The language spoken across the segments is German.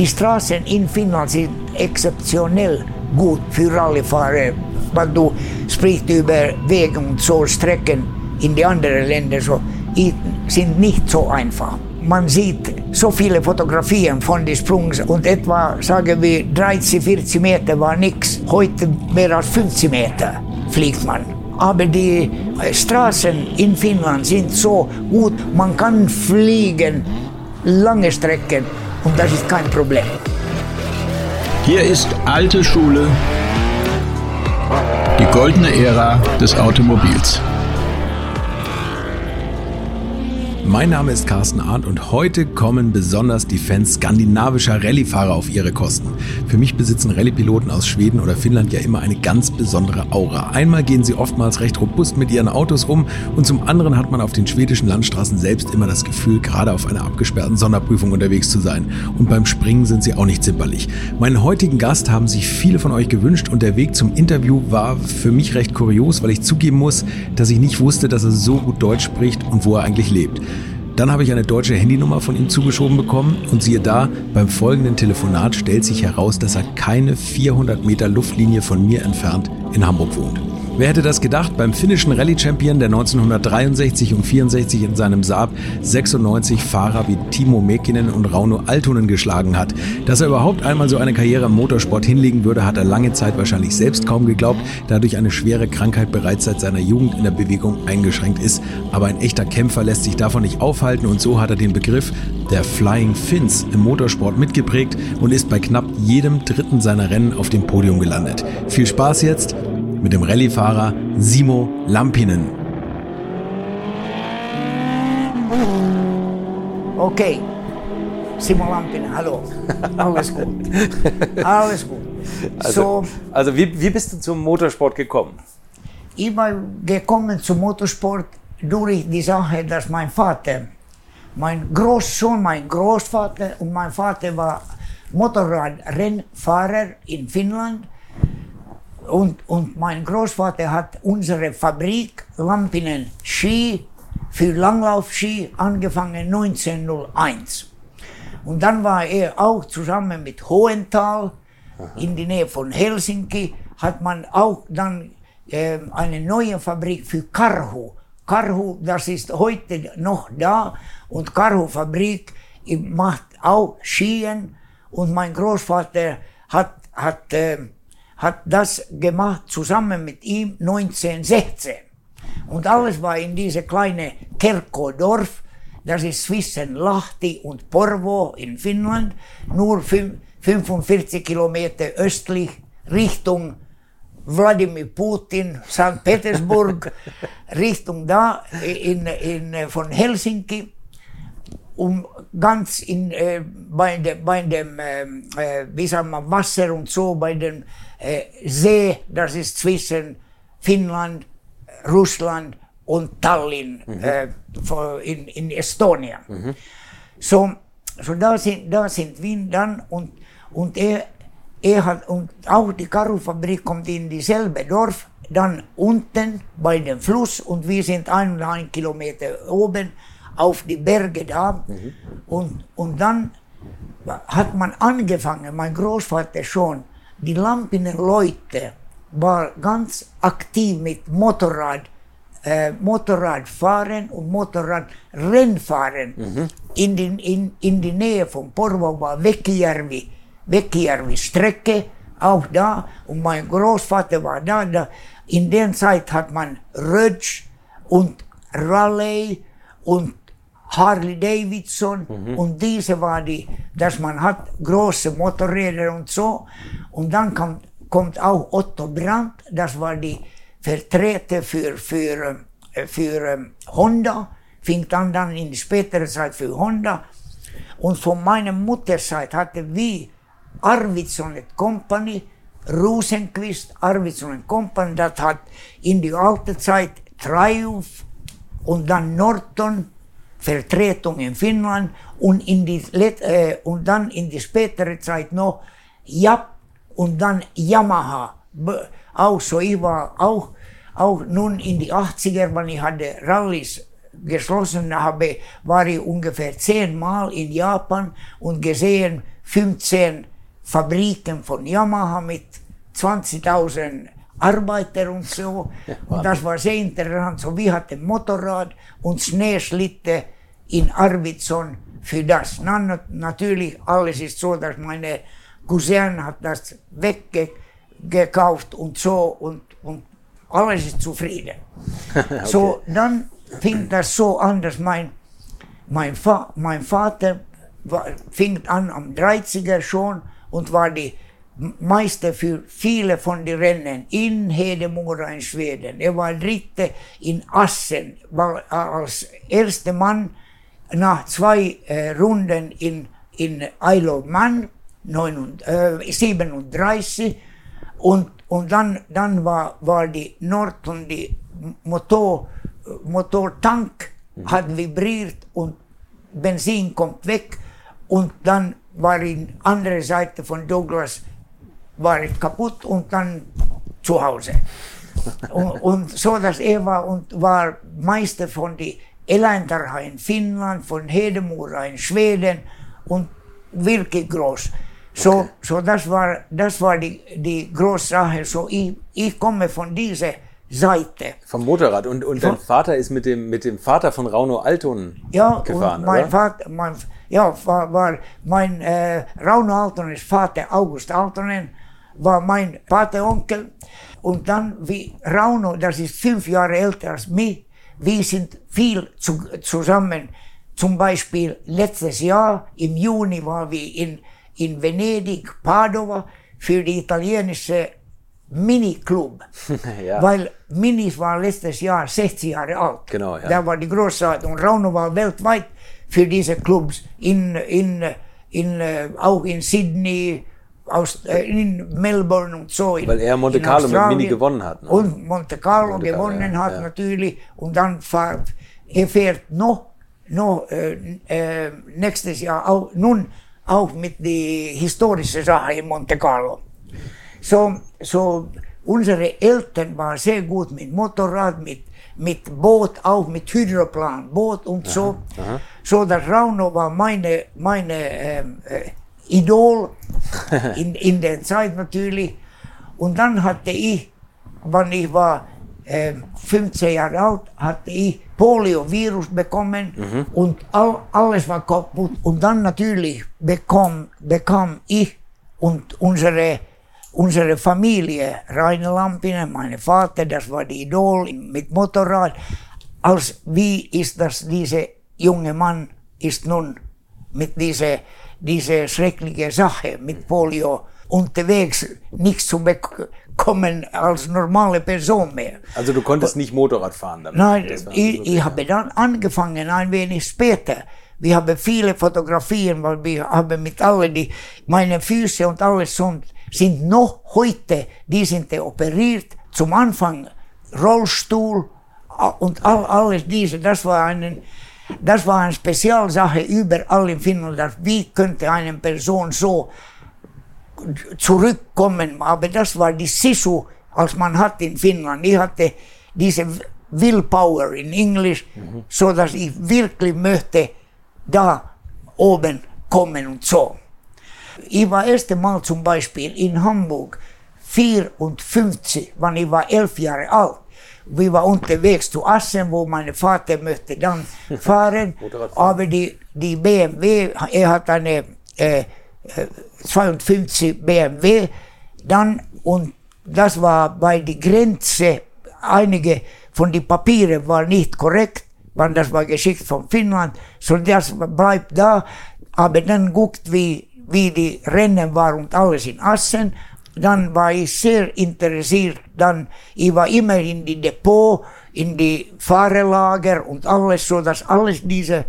Die Straßen in Finnland sind exceptionell gut für Rallyfahrer. Weil du sprichst über Wege und so Strecken in die anderen Länder so sind nicht so einfach. Man sieht so viele Fotografien von den Sprungs und etwa, sagen wir, 30, 40 Meter war nichts. Heute mehr als 50 Meter fliegt man. Aber die Straßen in Finnland sind so gut, man kann fliegen lange Strecken und das ist kein Problem. Hier ist alte Schule, die goldene Ära des Automobils. Mein Name ist Carsten Arndt und heute kommen besonders die Fans skandinavischer Rallyefahrer auf ihre Kosten. Für mich besitzen Rallypiloten aus Schweden oder Finnland ja immer eine ganz besondere Aura. Einmal gehen sie oftmals recht robust mit ihren Autos um und zum anderen hat man auf den schwedischen Landstraßen selbst immer das Gefühl, gerade auf einer abgesperrten Sonderprüfung unterwegs zu sein. Und beim Springen sind sie auch nicht zimperlich. Meinen heutigen Gast haben sich viele von euch gewünscht und der Weg zum Interview war für mich recht kurios, weil ich zugeben muss, dass ich nicht wusste, dass er so gut Deutsch spricht und wo er eigentlich lebt. Dann habe ich eine deutsche Handynummer von ihm zugeschoben bekommen und siehe da, beim folgenden Telefonat stellt sich heraus, dass er keine 400 Meter Luftlinie von mir entfernt in Hamburg wohnt. Wer hätte das gedacht? Beim finnischen Rallye-Champion, der 1963 und 64 in seinem Saab 96 Fahrer wie Timo Mäkinen und Rauno Altonen geschlagen hat. Dass er überhaupt einmal so eine Karriere im Motorsport hinlegen würde, hat er lange Zeit wahrscheinlich selbst kaum geglaubt, da durch eine schwere Krankheit bereits seit seiner Jugend in der Bewegung eingeschränkt ist. Aber ein echter Kämpfer lässt sich davon nicht aufhalten und so hat er den Begriff der Flying Fins im Motorsport mitgeprägt und ist bei knapp jedem dritten seiner Rennen auf dem Podium gelandet. Viel Spaß jetzt mit dem Rallyefahrer Simo Lampinen. Okay, Simo Lampinen, hallo. Alles gut. Alles gut. Also, so, also wie, wie bist du zum Motorsport gekommen? Ich war gekommen zum Motorsport durch die Sache, dass mein Vater, mein Großsohn, mein Großvater und mein Vater war Motorradrennfahrer in Finnland und, und mein Großvater hat unsere Fabrik Lampinen Ski für Langlaufski angefangen 1901. Und dann war er auch zusammen mit Hohenthal in der Nähe von Helsinki, hat man auch dann äh, eine neue Fabrik für Karhu. Karhu, das ist heute noch da und Karhu Fabrik macht auch Skien und mein Großvater hat, hat äh, hat das gemacht zusammen mit ihm 1916. Und alles war in diese kleine Kerkodorf, das ist zwischen Lahti und Porvo in Finnland, nur 45 Kilometer östlich Richtung Wladimir Putin, St. Petersburg, Richtung da in, in, von Helsinki um ganz in, äh, bei, de, bei dem, äh, äh, wie sagt man, Wasser und so, bei dem äh, See, das ist zwischen Finnland, Russland und Tallinn mhm. äh, in, in Estonia. Mhm. So, so da, sind, da sind wir dann und, und er, er hat, und auch die Karufabrik kommt in dieselbe Dorf, dann unten bei dem Fluss und wir sind ein und ein Kilometer oben auf die Berge da. Mhm. Und, und dann hat man angefangen, mein Großvater schon, die Lampiner Leute war ganz aktiv mit Motorrad, äh, Motorradfahren und Motorradrennfahren. Mhm. In, die, in, in die Nähe von Porvo war Väkijärvi, Väkijärvi Strecke, auch da. Und mein Großvater war da. da. In der Zeit hat man Rötsch und Raleigh und Harley Davidson mhm. und diese war die, dass man hat große Motorräder und so. Und dann kommt, kommt auch Otto Brandt, das war die Vertreter für, für, äh, für ähm, Honda, fing dann, dann in späterer Zeit für Honda. Und von meiner Mutterseite hatte wir Arvidsson Company, Rosenqvist, Arvidsson Company, das hat in die alte Zeit Triumph und dann Norton Vertretung in Finnland und, in die, äh, und dann in die spätere Zeit noch Jap und dann Yamaha. Auch so, ich war auch, auch nun in die 80er, wenn ich hatte Rallys geschlossen, habe, war ich ungefähr zehnmal in Japan und gesehen 15 Fabriken von Yamaha mit 20.000 Arbeiter und so. Und das war sehr interessant. So, wir hatten Motorrad und Schneeschlitte in Arvidsson für das. Dann natürlich, alles ist so, dass meine Cousin hat das weggekauft und so und, und alles ist zufrieden. okay. So, dann fing das so an, dass mein, mein, Fa mein Vater war, fing an am 30er schon und war die Meister für viele von den Rennen in Hedemora in Schweden. Er war Dritte in Assen, war als erster Mann nach zwei äh, Runden in, in Isle of Man, 39, äh, 37, und, und dann, dann war, war die Norton, die Motor, Motortank mhm. hat vibriert und Benzin kommt weg und dann war in andere Seite von Douglas war ich kaputt und dann zu Hause. und, und, so, dass er war und war Meister von die Eläintarha in Finnland, von Hedemora in Schweden und wirklich groß. So, okay. so das war, das war die, die große Sache. So, ich, ich komme von dieser Seite. Vom Motorrad. Und, und dein Vater ist mit dem, mit dem Vater von Rauno Alton ja, gefahren, mein oder? Vater, mein, ja, war, war mein äh, Rauno Altonens Vater August Altonen war mein Pateonkel. Und dann wie Rauno, das ist fünf Jahre älter als mich, wir sind viel zu, zusammen. Zum Beispiel letztes Jahr im Juni waren wir in, in Venedig, Padova, für die italienische Mini-Club. ja. Weil Minis war letztes Jahr 60 Jahre alt. Genau, ja. Da war die Großart. Und Rauno war weltweit für diese Clubs. In, in, in, äh, auch in Sydney, aus, äh, in Melbourne und so. In, Weil er Monte Carlo mit Mini gewonnen hat. Ne? Und Monte Carlo Monte gewonnen ja, hat ja. natürlich. Und dann fahrt, er fährt noch, noch äh, äh, nächstes Jahr auch, nun auch mit die historische Sache in Monte Carlo. So, so unsere Eltern waren sehr gut mit Motorrad, mit, mit Boot, auch mit Hydroplan, Boot und aha, so. Aha. So dass Rauno war meine, meine ähm, äh, Idol in, in der Zeit natürlich. Und dann hatte ich, wann ich war äh, 15 Jahre alt, hatte ich Polio-Virus bekommen mhm. und all, alles war kaputt. Und dann natürlich bekam, bekam ich und unsere, unsere Familie, Rainer Lampinen, mein Vater, das war die Idol mit Motorrad, als wie ist das, dieser junge Mann ist nun mit dieser diese schreckliche Sache mit Polio unterwegs nicht zu bekommen als normale Person mehr. Also du konntest nicht Motorrad fahren damit? Nein, ich, ich habe dann angefangen ein wenig später. Wir haben viele Fotografien, weil wir haben mit allen die, meine Füße und alles sind, sind noch heute, die sind operiert, zum Anfang Rollstuhl und all, alles diese, das war einen das war eine Spezialsache überall in Finnland, dass wie könnte eine Person so zurückkommen. Aber das war die Sisu, als man hat in Finnland. Ich hatte diese Willpower in Englisch, mhm. so dass ich wirklich möchte da oben kommen und so. Ich war erste Mal zum Beispiel in Hamburg 54, wann ich war elf Jahre alt wir waren unterwegs zu Assen, wo mein Vater möchte dann fahren. aber die, die BMW, er hat eine äh, 52 äh, BMW dann und das war bei der Grenze, einige von den Papieren waren nicht korrekt, weil das war geschickt von Finnland, so das bleibt da, aber dann guckt, wie, wie die Rennen waren und alles in Assen. Dann war ich sehr interessiert. Dann, ich war immer in die Depot, in die Fahrerlager und alles so, dass alles diese,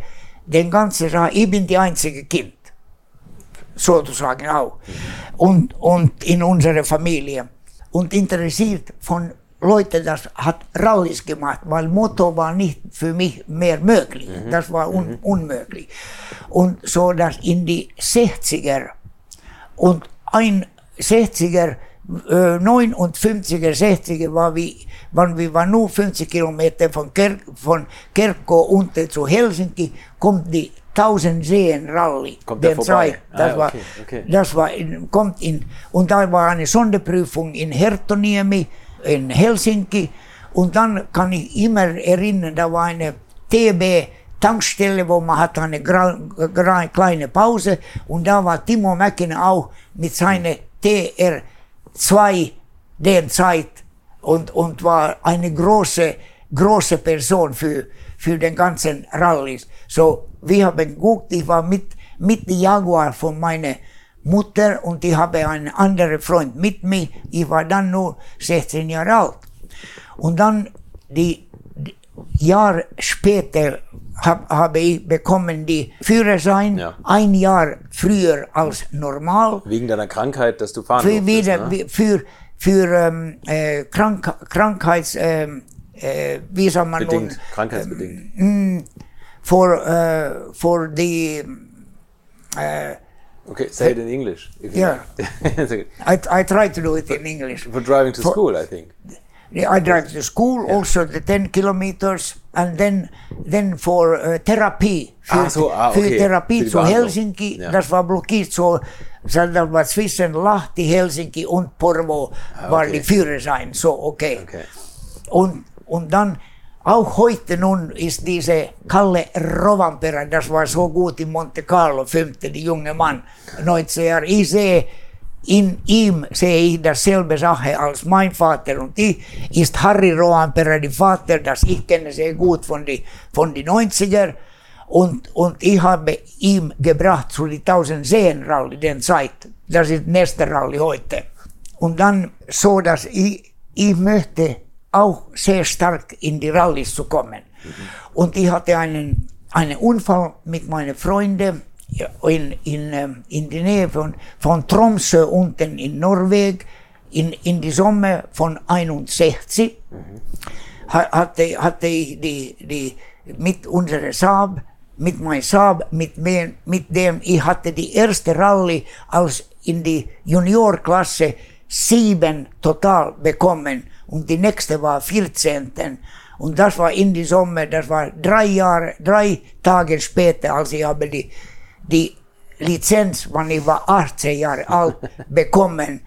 den ganzen ich bin die einzige Kind, sozusagen auch. Und, und in unserer Familie. Und interessiert von Leuten, das hat Rallys gemacht, weil Motto war nicht für mich mehr möglich. Mhm. Das war un, mhm. unmöglich. Und so, dass in die 60er und ein 60er äh, 59er, 60er war wir, wann wir waren nur 50 Kilometer von, Ker von Kerko unten zu Helsinki, kommt die 1000 Seen Rally. Kommt der vorbei? Zeit. Das Ah, war, okay, okay. das war in, kommt in, und da war eine Sonderprüfung in Herttoniemi, in Helsinki. Und dann kann ich immer erinnern, da war eine TB Tankstelle, wo man hat eine kleine Pause und da war Timo Mäkinen auch mit seiner TR2 der Zeit und, und war eine große, große Person für, für den ganzen Rallys. So, wir haben geguckt, ich war mit, mit Jaguar von meiner Mutter und ich habe einen anderen Freund mit mir. Ich war dann nur 16 Jahre alt. Und dann die, die Jahr später hab, habe ich bekommen die Führerschein Ja. ein Jahr früher als normal. Wegen deiner Krankheit, dass du fahren Für, durftest, wieder, ne? für, für ähm, äh, Krank Krankheits, ähm, äh, wie soll man Bedingt, nun, krankheitsbedingt. Ähm, hm, for, äh, for the, äh, Okay, say it in English. Yeah. okay. I, I try to do it in English. For driving to For- school, I think. I drive to school, also the 10 kilometers, and then, then for uh, therapy. Für, Ah, so, ah, für okay. Therapie Für die zu. Helsinki, Ja. das war blockiert so, das war zwischen Lahti, Helsinki und Porvo war Ah, okay. die Führerschein, so okay. Okay. Und, und dann, auch heute nun ist diese Kalle Rovanperä, das war so gut in Monte Carlo, fünfte, die junge Mann, 19 Jahre. Ich sehe, in ihm sehe ich dasselbe Sache als mein Vater und ich, ist Harry Rovanperä, der Vater, das ich kenne sehr gut von die, von die 90er. Und, und ich habe ihm gebracht zu die 1000 Seen Rally, den Zeit. Das ist nächste Rally heute. Und dann so, dass ich, ich möchte auch sehr stark in die Rallys zu kommen. Und ich hatte einen, einen Unfall mit meinen Freunden in, in, ähm, in die Nähe von, von Tromsø unten in Norwegen in, in die Sommer von 61 ha- hatte, hatte ich die, die, mit unserer Saab, mit meinem Saab, mit, mir, mit dem ich hatte die erste Rallye als in die Juniorklasse sieben total bekommen und die nächste war 14. Und das war in die Sommer, das war drei Jahre, drei Tage später, als ich habe die, die Lizenz, wann ich war 18 Jahre alt, bekommen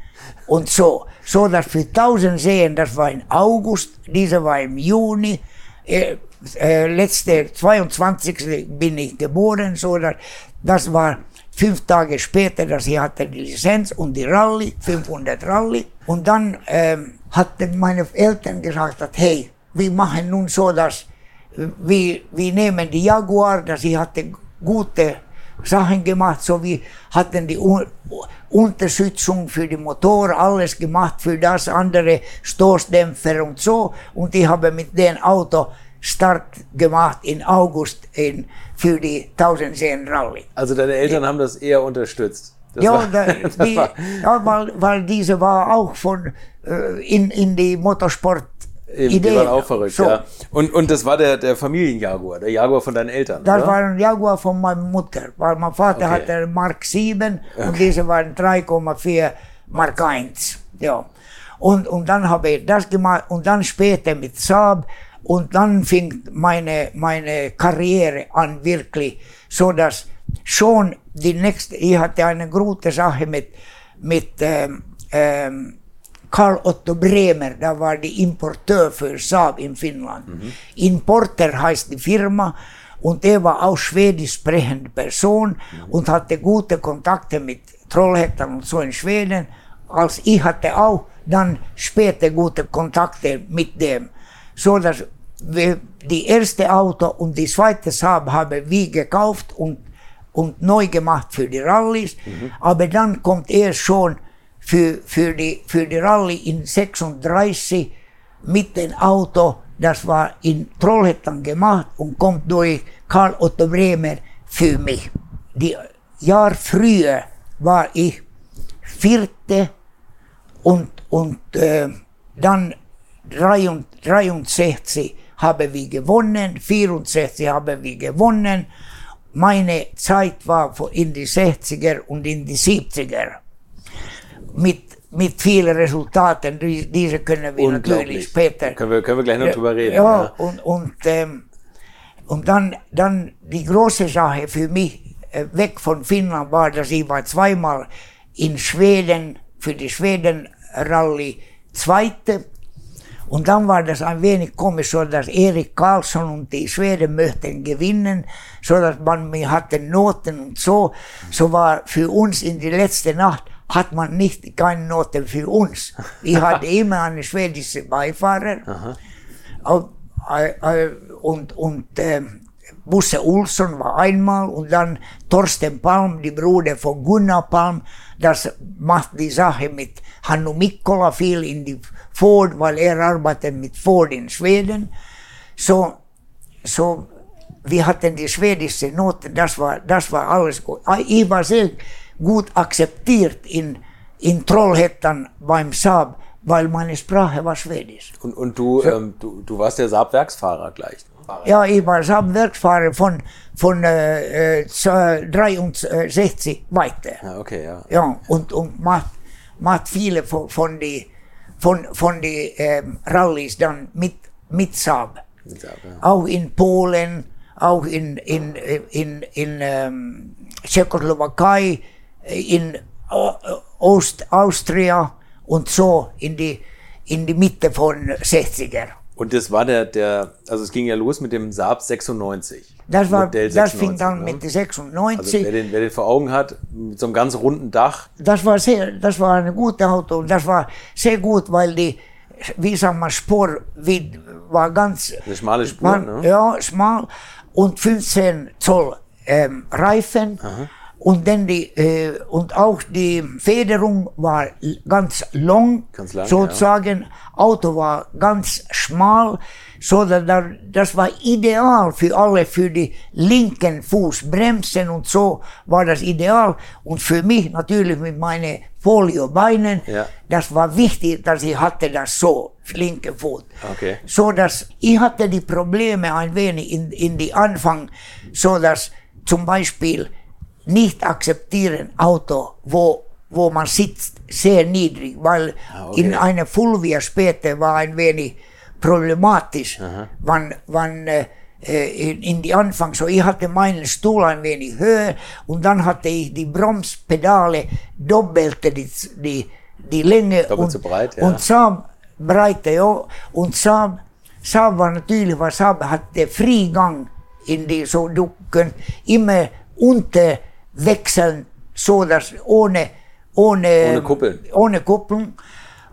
und so. So dass für 1000 Seen, das war im August, diese war im Juni, äh, äh, letzte 22. bin ich geboren, so dass das war fünf Tage später, dass ich hatte die Lizenz und die Rallye, 500 Rallye. Und dann ähm, hatten meine Eltern gesagt, dass, hey, wir machen nun so, dass wir, wir nehmen die Jaguar, dass ich hatte gute Sachen gemacht, so wie hatten die Un Unterstützung für die Motor, alles gemacht für das, andere Stoßdämpfer und so. Und ich habe mit dem Auto Start gemacht in August in, für die 1000 Seen Rallye. Also deine Eltern haben das eher unterstützt. Das ja, war- da, die, ja weil, weil diese war auch von äh, in, in die Motorsport Eben, die Ideen. waren auch verrückt, So. ja. Und, und das war der, der Familienjaguar, der Jaguar von deinen Eltern, Das oder? war ein Jaguar von meiner Mutter, weil mein Vater Okay. hatte einen Mark 7 und diese waren 3,4 Mark 1. Ja. Und, und dann habe ich das gemacht und dann später mit Saab und dann fing meine, meine Karriere an wirklich, so dass schon die nächste, ich hatte eine gute Sache mit, mit ähm, ähm, Karl Otto Bremer, da war die Importeur für Saab in Finnland. Importer heißt die Firma und er war auch schwedisch sprechende Person und hatte gute Kontakte mit Trollhättan und so in Schweden. Als ich hatte auch dann später gute Kontakte mit dem, so dass wir die erste Auto und die zweite Saab haben wir gekauft und und neu gemacht für die Rallys. Aber dann kommt er schon für, für, die, für die Rallye in 36 mit dem Auto, das war in Trollhättan gemacht und kommt durch Karl Otto Bremer für mich. Die Jahr früher war ich vierte und, und äh, dann 63 haben wir gewonnen, 64 haben wir gewonnen. Meine Zeit war in die 60er und in die 70er. Mit, mit vielen Resultaten. Die- Diese können wir natürlich später. Können wir, können wir gleich noch drüber reden. Ja, und, und, ähm, und dann, dann die große Sache für mich äh, weg von Finnland war, dass ich war zweimal in Schweden für die Schweden-Rallye Zweite. Und dann war das ein wenig komisch, so dass Erik Karlsson und die Schweden möchten gewinnen, so dass man wir hatte Noten und so. So war für uns in die letzte Nacht hat man nicht keine Noten für uns. Ich hatte immer einen schwedischen Beifahrer. Und und äh, Bosse Olsson war einmal und dann Torsten Palm, die Bruder von Gunnar Palm. Das macht die Sache mit Hannu Mikkola viel in die Ford, weil er arbeitet mit Ford in Schweden. So, so wir hatten die schwedische Noten, das war, das war alles gut. Ah, Ich war sehr gut akzeptiert in, in Trollhättan beim Saab, weil meine Sprache war Schwedisch. Und, und du, ähm, du, du warst der Saab-Werksfahrer gleich. Ja, ich war Saab-Werksfahrer von, von äh, äh, 63 weiter. Ja, okay, ja. Ja, und, und macht, macht viele von, von die, von, von die ähm, Rallyes dann mit, mit Saab. Mit Saab, ja. Auch in Polen, auch in, in, in, in ähm, Tschechoslowakei, in Au- Ost Austria und so in die, in die Mitte von 60er. Und das war der, der, also es ging ja los mit dem Saab 96. Das, war, Modell das fing 96, dann ne? mit der Also 96. wer den, wer den vor Augen hat, mit so einem ganz runden Dach. das war sehr, das war ein gutes Auto und das war sehr gut, weil die, wie sagt man, Spur wie, war ganz, Eine schmale Spur, war, ne? ja, schmal und 15 Zoll ähm, Reifen und dann die, äh, und auch die Federung war ganz long, Ganz lang, sozusagen, Auto war ganz schmal, so dass da, das war ideal für alle, für die linken Fuß, Bremsen und so war das ideal und für mich natürlich mit meinen Foliobeinen, Ja. das war wichtig, dass ich hatte das so, linke Fuß. Okay. So dass ich hatte die Probleme ein wenig in, in die Anfang, so dass zum Beispiel nicht akzeptieren Auto, wo, wo man sitzt sehr niedrig, weil Ah, okay. in einer Fulvia später war ein wenig problematisch, wann, wann äh, äh, in, in die Anfang, so ich hatte meinen Stuhl ein wenig höher und dann hatte ich die Bromspedale doppelte die, die, die Länge Doppelt und, so breit, ja. und Saab breite, ja, und Saab, Saab war natürlich, weil Saab hatte Frigang in die, so du könnt immer unterwechseln, so dass ohne, ohne, Ohne Kuppeln. ohne Kupplung.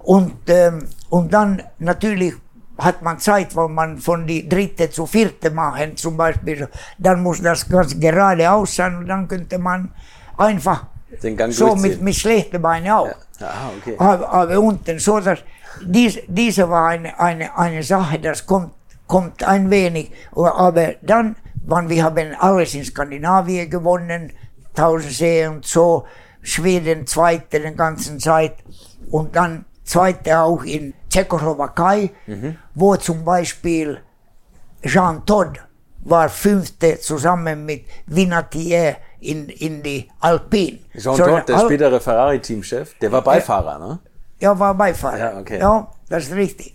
Und, ähm, und dann natürlich hat man Zeit, weil man von die dritte zu vierte machen zum Beispiel. Dann muss das ganz geradeaus sein und dann könnte man einfach Den Gang so mit, mit schlechten Beinen auch. Ah, okay. Aber, aber unten so, dass dies, diese war eine, eine, eine Sache, das kommt, kommt ein wenig. Aber dann, wann wir haben alles in Skandinavien gewonnen, Tausendsee und so, Schweden zweite den ganzen Zeit und dann zweite auch in Tschechoslowakei, wo zum Beispiel Jean Todt war fünfte zusammen mit Vinatier in, in die Alpine. Jean So, Todt, der Al- spätere Ferrari-Teamchef, der war Beifahrer, ne? ja, war Beifahrer. Ja, okay. Ja, das ist richtig.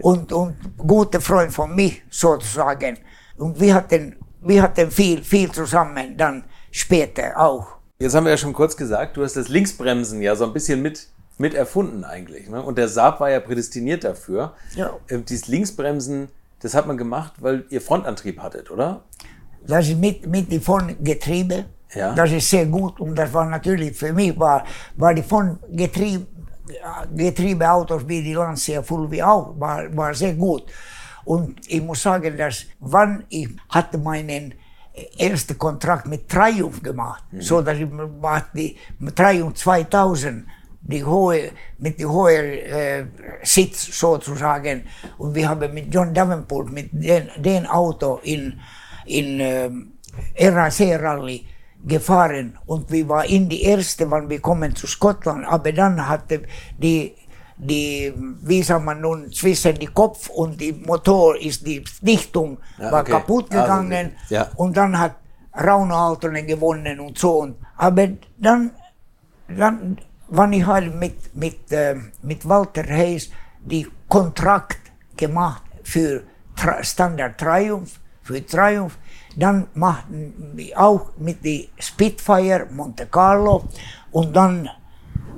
Und, und guter Freund von mir sozusagen. Und wir hatten, wir hatten viel, viel zusammen dann später auch. Jetzt haben wir ja schon kurz gesagt, du hast das Linksbremsen ja so ein bisschen mit, mit erfunden eigentlich. Ne? Und der Saab war ja prädestiniert dafür. Ja. Ähm, dieses Linksbremsen, das hat man gemacht, weil ihr Frontantrieb hattet, oder? Das ist mit, mit die von Getriebe. Ja. Das ist sehr gut und das war natürlich für mich war, war die von Getriebe, Getriebeautos wie die Lancia Fulvia auch war, war sehr gut. Und ich muss sagen, dass wann ich hatte meinen ersten Kontrakt mit Triumph gemacht, so dass ich war die Triumph 2000 die hohe, mit die hohe äh, Sitz sozusagen. Und wir haben mit John Davenport, mit den, den Auto in, in ähm, RAC-Rally gefahren. Und wir waren in die erste, wann wir kommen zu Schottland, aber dann hatte die, die, wie sagt man nun, zwischen die Kopf und die Motor ist die Dichtung Ja, war okay. kaputt Also, gegangen ja. und dann hat Rauno Aaltonen gewonnen und so. Und, aber dann, dann wann ich halt mit, mit, äh, mit Walter Hayes die Kontrakt gemacht für Tra Standard Triumph, für Triumph, dann machten wir auch mit die Spitfire Monte Carlo und dann,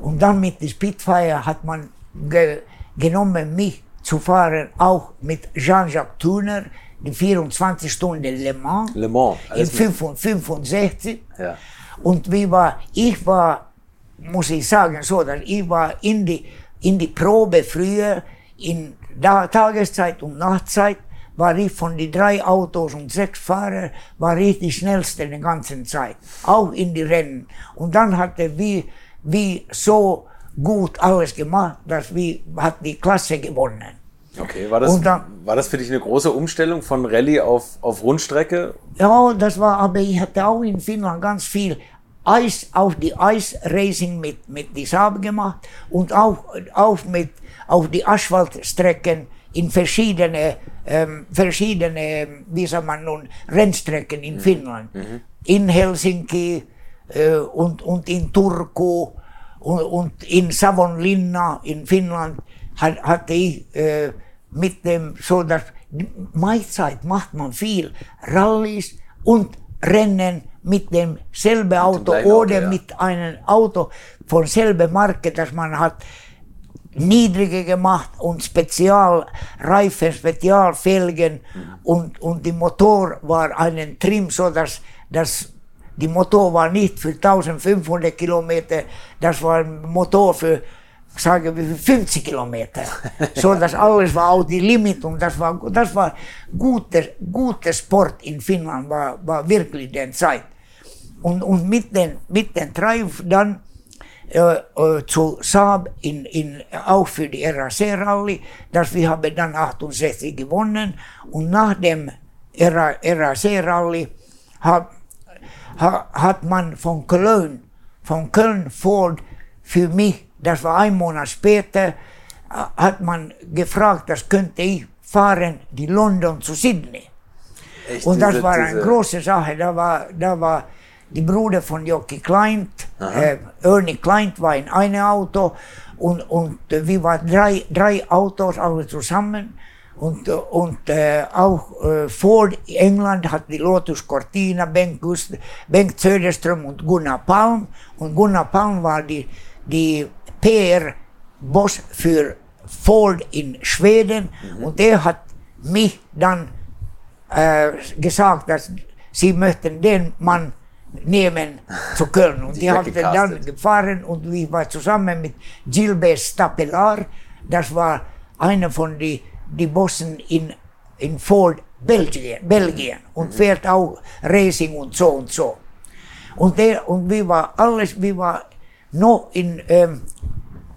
und dann mit die Spitfire hat man ge genommen, mich zu fahren, auch mit Jean-Jacques Thuner, die 24 Stunden Le Mans, Le Mans. in alles mit- 65. Ja. Und wie war, ich war, muss ich sagen, so, dass ich war in die, in die Probe früher, in da, Tageszeit und Nachtzeit, war ich von den drei Autos und sechs Fahrer, war ich die schnellste die ganze Zeit. Auch in die Rennen. Und dann hatte wir, wir so gut alles gemacht, dass wir, hat die Klasse gewonnen. Okay, war das, dann- war das für dich eine große Umstellung von Rallye auf, auf Rundstrecke? Ja, das war, aber ich hatte auch in Finnland ganz viel Eis, auch die Eisracing mit, mit die Saab gemacht und auch, auch mit, auf die Asphaltstrecken in verschiedene, ähm, verschiedene, wie sagt man nun, Rennstrecken in Finnland. In Helsinki äh, und, und in Turku und, in Savonlinna in Finnland hat, hatte ich äh, mit dem, so dass Maizeit macht man viel Rallyes und Rennen mit dem selben Auto oder ja. mit einem Auto von selber Marke, dass man hat niedrige gemacht und Spezialreifen, Spezialfelgen und, und die Motor war einen Trim, so dass, dass die Motor war nicht für 1500 Kilometer, das war Motor für sagen wir für 50 Kilometer. So dass alles war auch die Limit und das war, das war guter, guter Sport in Finnland, war, war wirklich der Zeit. Und, und mit den, mit den Triumph dann äh, äh, zu Saab in, in, auch für die RAC-Rallye, dass wir haben dann 68 gewonnen und nach dem RAC-Rallye hat, ha, hat man von Köln, von Köln Ford für mich, das war ein Monat später, hat man gefragt, das könnte ich fahren, die London zu Sydney. Echt, Und das diese- war eine große Sache. Da war, da war die Bruder von Jocki Kleint, äh, Ernie Kleint war in einem Auto und, und wir waren drei, drei Autos alle zusammen. Und, und äh, auch äh, Ford England hat die Lotus Cortina, Bengt, Gust Bengt Söderström und Gunnar Palm. Und Gunnar Palm war die, die PR-Boss für Ford in Schweden. Und der hat mich dann äh, gesagt, dass sie möchten den Mann nehmen zu Köln. Und die haben dann weggecastet. gefahren und ich war zusammen mit Gilbert Stapelar. Das war einer von die, die Bossen in, in Ford Belgien, Belgien und fährt auch Racing und so und so. Und, der, und wir war alles, wir war noch in, ähm,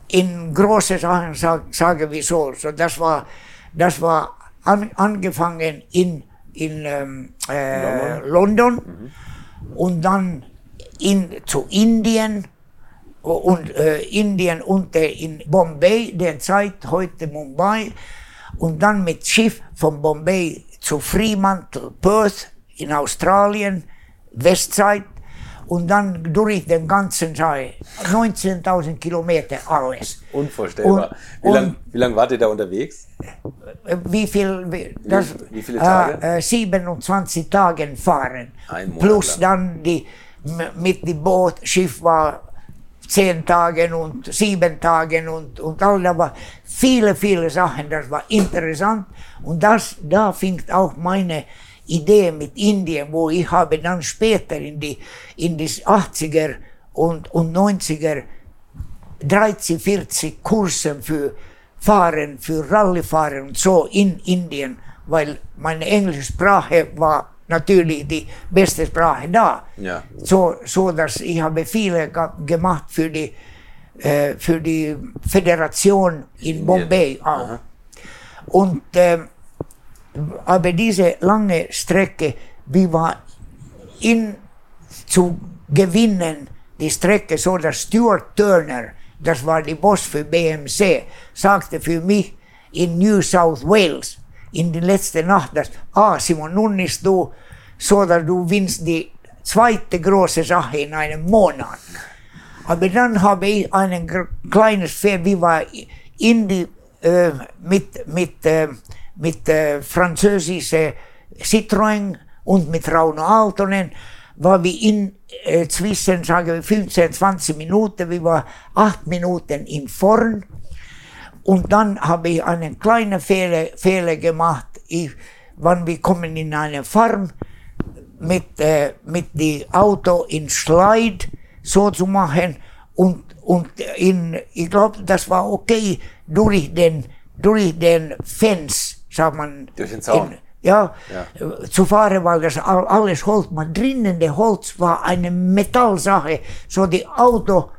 in große Sachen, sag, sagen wir so. so das war, das war an, angefangen in, in ähm, äh, London, und dann in, zu Indien und äh, Indien und in Bombay, der Zeit heute Mumbai und dann mit Schiff von Bombay zu Fremantle, Perth in Australien, Westzeit und dann durch den ganzen Teil, 19.000 Kilometer alles. Unvorstellbar. Und- wie lange lang wart ihr da unterwegs? Äh, Wie viel? Wie, das, wie viele Tage? Äh, äh, 27 Tage fahren. Ein Monat Plus lang. dann die, mit dem Boot, Schiff war zehn Tage und sieben Tage und, und all da war viele, viele Sachen, das war interessant. Und das, da fing auch meine Idee mit Indien, wo ich habe dann später in die, in die 80er und, und 90er 30, 40 Kursen für Fahren, für Rallyfahren und so in Indien, weil meine englische Sprache war natürlich die beste Sprache da. Ja. So, so dass ich habe viele ge- gemacht für die, äh, für die Föderation in Bombay auch. Und ähm, aber diese lange Strecke, wie war in zu gewinnen die Strecke so, dass Stuart Turner, das war die Boss für BMC, sagte für mich in New South Wales in die letzte Nacht, dass ah, Simon, nun ist du so, dass du winnst die zweite große Sache in einem Monat. Aber dann habe ich ein kleines Pferd, wie war in die, äh, mit, mit, äh, mit äh, französischen Citroën und mit Rauno Altonen, war wir in äh, zwischen, sagen wir, 15, 20 Minuten, wir waren acht Minuten in vorn. Und dann habe ich einen kleinen Fehler, Fehler gemacht. Ich, wann wir kommen in eine Farm, mit, äh, mit dem Auto in Slide so zu machen und, und in, ich glaube, das war okay durch den, durch den Fence, sagt man. Durch den Zaun. In, ja, ja, zu fahren, weil das alles Holz, man drinnen der Holz war eine Metallsache, so die Auto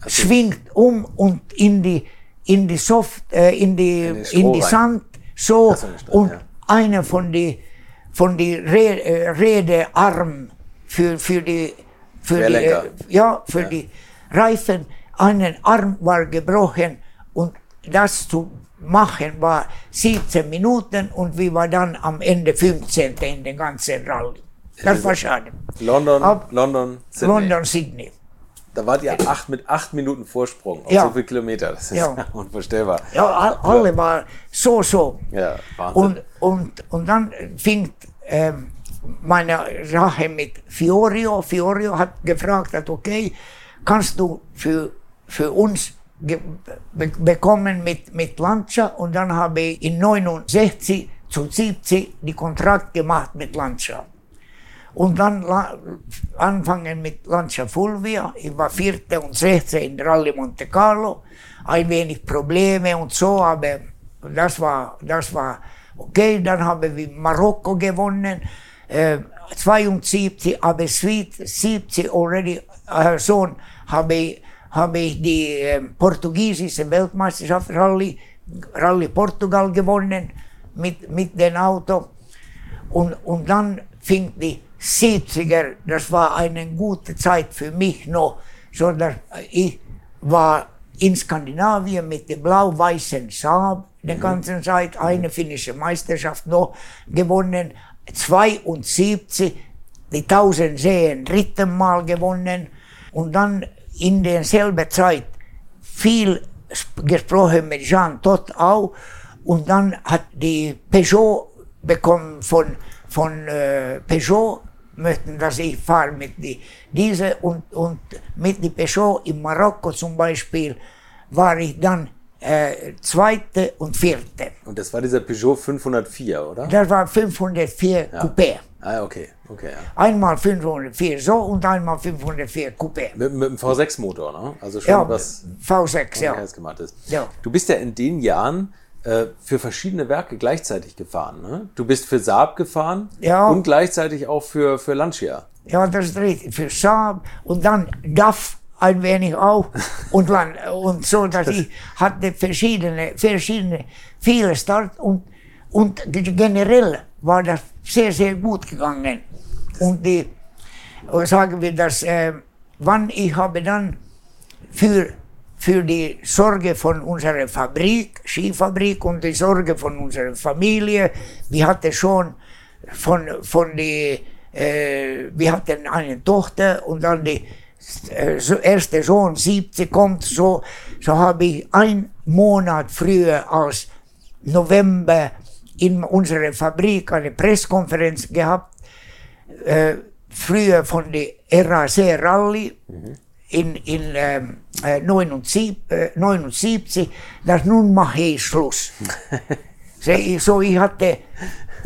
okay. schwingt um und in die, in die Soft, äh, in die, in die, in die Sand, so, und ja. einer von die, von die Re äh, Redearm für, für die, für die, äh, ja, für ja. die Reifen, einen Arm war gebrochen und das zu machen war 17 Minuten und wir waren dann am Ende 15. in den ganzen Rallye. Das war schade. London, Ab London, Sydney. London, Sydney. Da wart ihr acht, mit acht Minuten Vorsprung auf ja. so viele Kilometer. Das ist ja. unvorstellbar. Ja, alle ja. waren so, so. Ja, Wahnsinn. Und, und, und dann fing ähm, meine Sache mit Fiorio. Fiorio hat gefragt, hat, okay, kannst du für, für uns bekommen mit, mit Lancia und dann habe ich in 69 zu 70 die Kontrakt gemacht mit Lancia. Und dann anfangen mit Lancia Fulvia. Ich war vierte und sechste in Rallye Monte Carlo. Ein wenig Probleme und so, aber das war, das war okay. Dann haben wir Marokko gewonnen. Äh, 72, aber 70 already, äh, Sohn, habe ich habe ich die äh, portugiesische Weltmeisterschaft Rallye, Rallye Portugal gewonnen mit, mit dem Auto. Und, und dann fing die 70er, das war eine gute Zeit für mich noch, so dass ich war in Skandinavien mit dem blau-weißen Saab die ganze Zeit, eine finnische Meisterschaft noch gewonnen, 72 die 1000 Seen dritten Mal gewonnen und dann in derselben Zeit viel gesprochen mit Jean Todt auch und dann hat die Peugeot bekommen von, von äh, Peugeot möchten, dass ich fahre mit die, diese und, und mit die Peugeot in Marokko zum Beispiel war ich dann äh, zweite und vierte. Und das war dieser Peugeot 504, oder? Das war 504 ja. Coupé. Ah, okay. okay ja. Einmal 504 so und einmal 504 Coupé. Mit, mit dem V6-Motor, ne? Also schon ja, was V6, ja. gemacht ist. Ja. Du bist ja in den Jahren äh, für verschiedene Werke gleichzeitig gefahren. Ne? Du bist für Saab gefahren ja. und gleichzeitig auch für, für Lancia. Ja, das ist richtig. Für Saab und dann DAF ein wenig auch. Und, man, und so, dass ich hatte verschiedene, verschiedene, viele Start und, und generell war das sehr, sehr gut gegangen. Und die, sagen wir das, äh, wann ich habe dann für, für die Sorge von unserer Fabrik, Skifabrik und die Sorge von unserer Familie, wir hatten schon von, von die, äh, wir hatten eine Tochter und dann die äh, erste Sohn 70 kommt, so, so habe ich ein Monat früher als November in unserer Fabrik eine Presskonferenz gehabt, äh, früher von der RAC Rally mhm. In, in ähm, äh, 79, äh, 79, dass nun mache ich Schluss. so, ich, hatte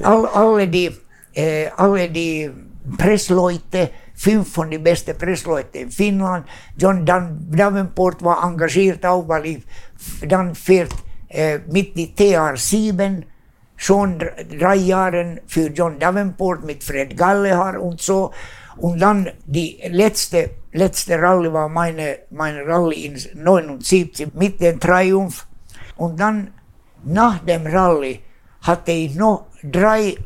all, alle die, äh, alle die Pressleute, fünf von den besten Pressleuten in Finnland. John Davenport war engagiert auch, weil ich dann fährt äh, mit die TR7 schon drei Jahren für John Davenport mit Fred Gallehar und so. Und dann die letzte, letzte Rallye war meine, meine Rallye in 79 mit dem Triumph. Und dann nach dem Rallye hatte ich noch drei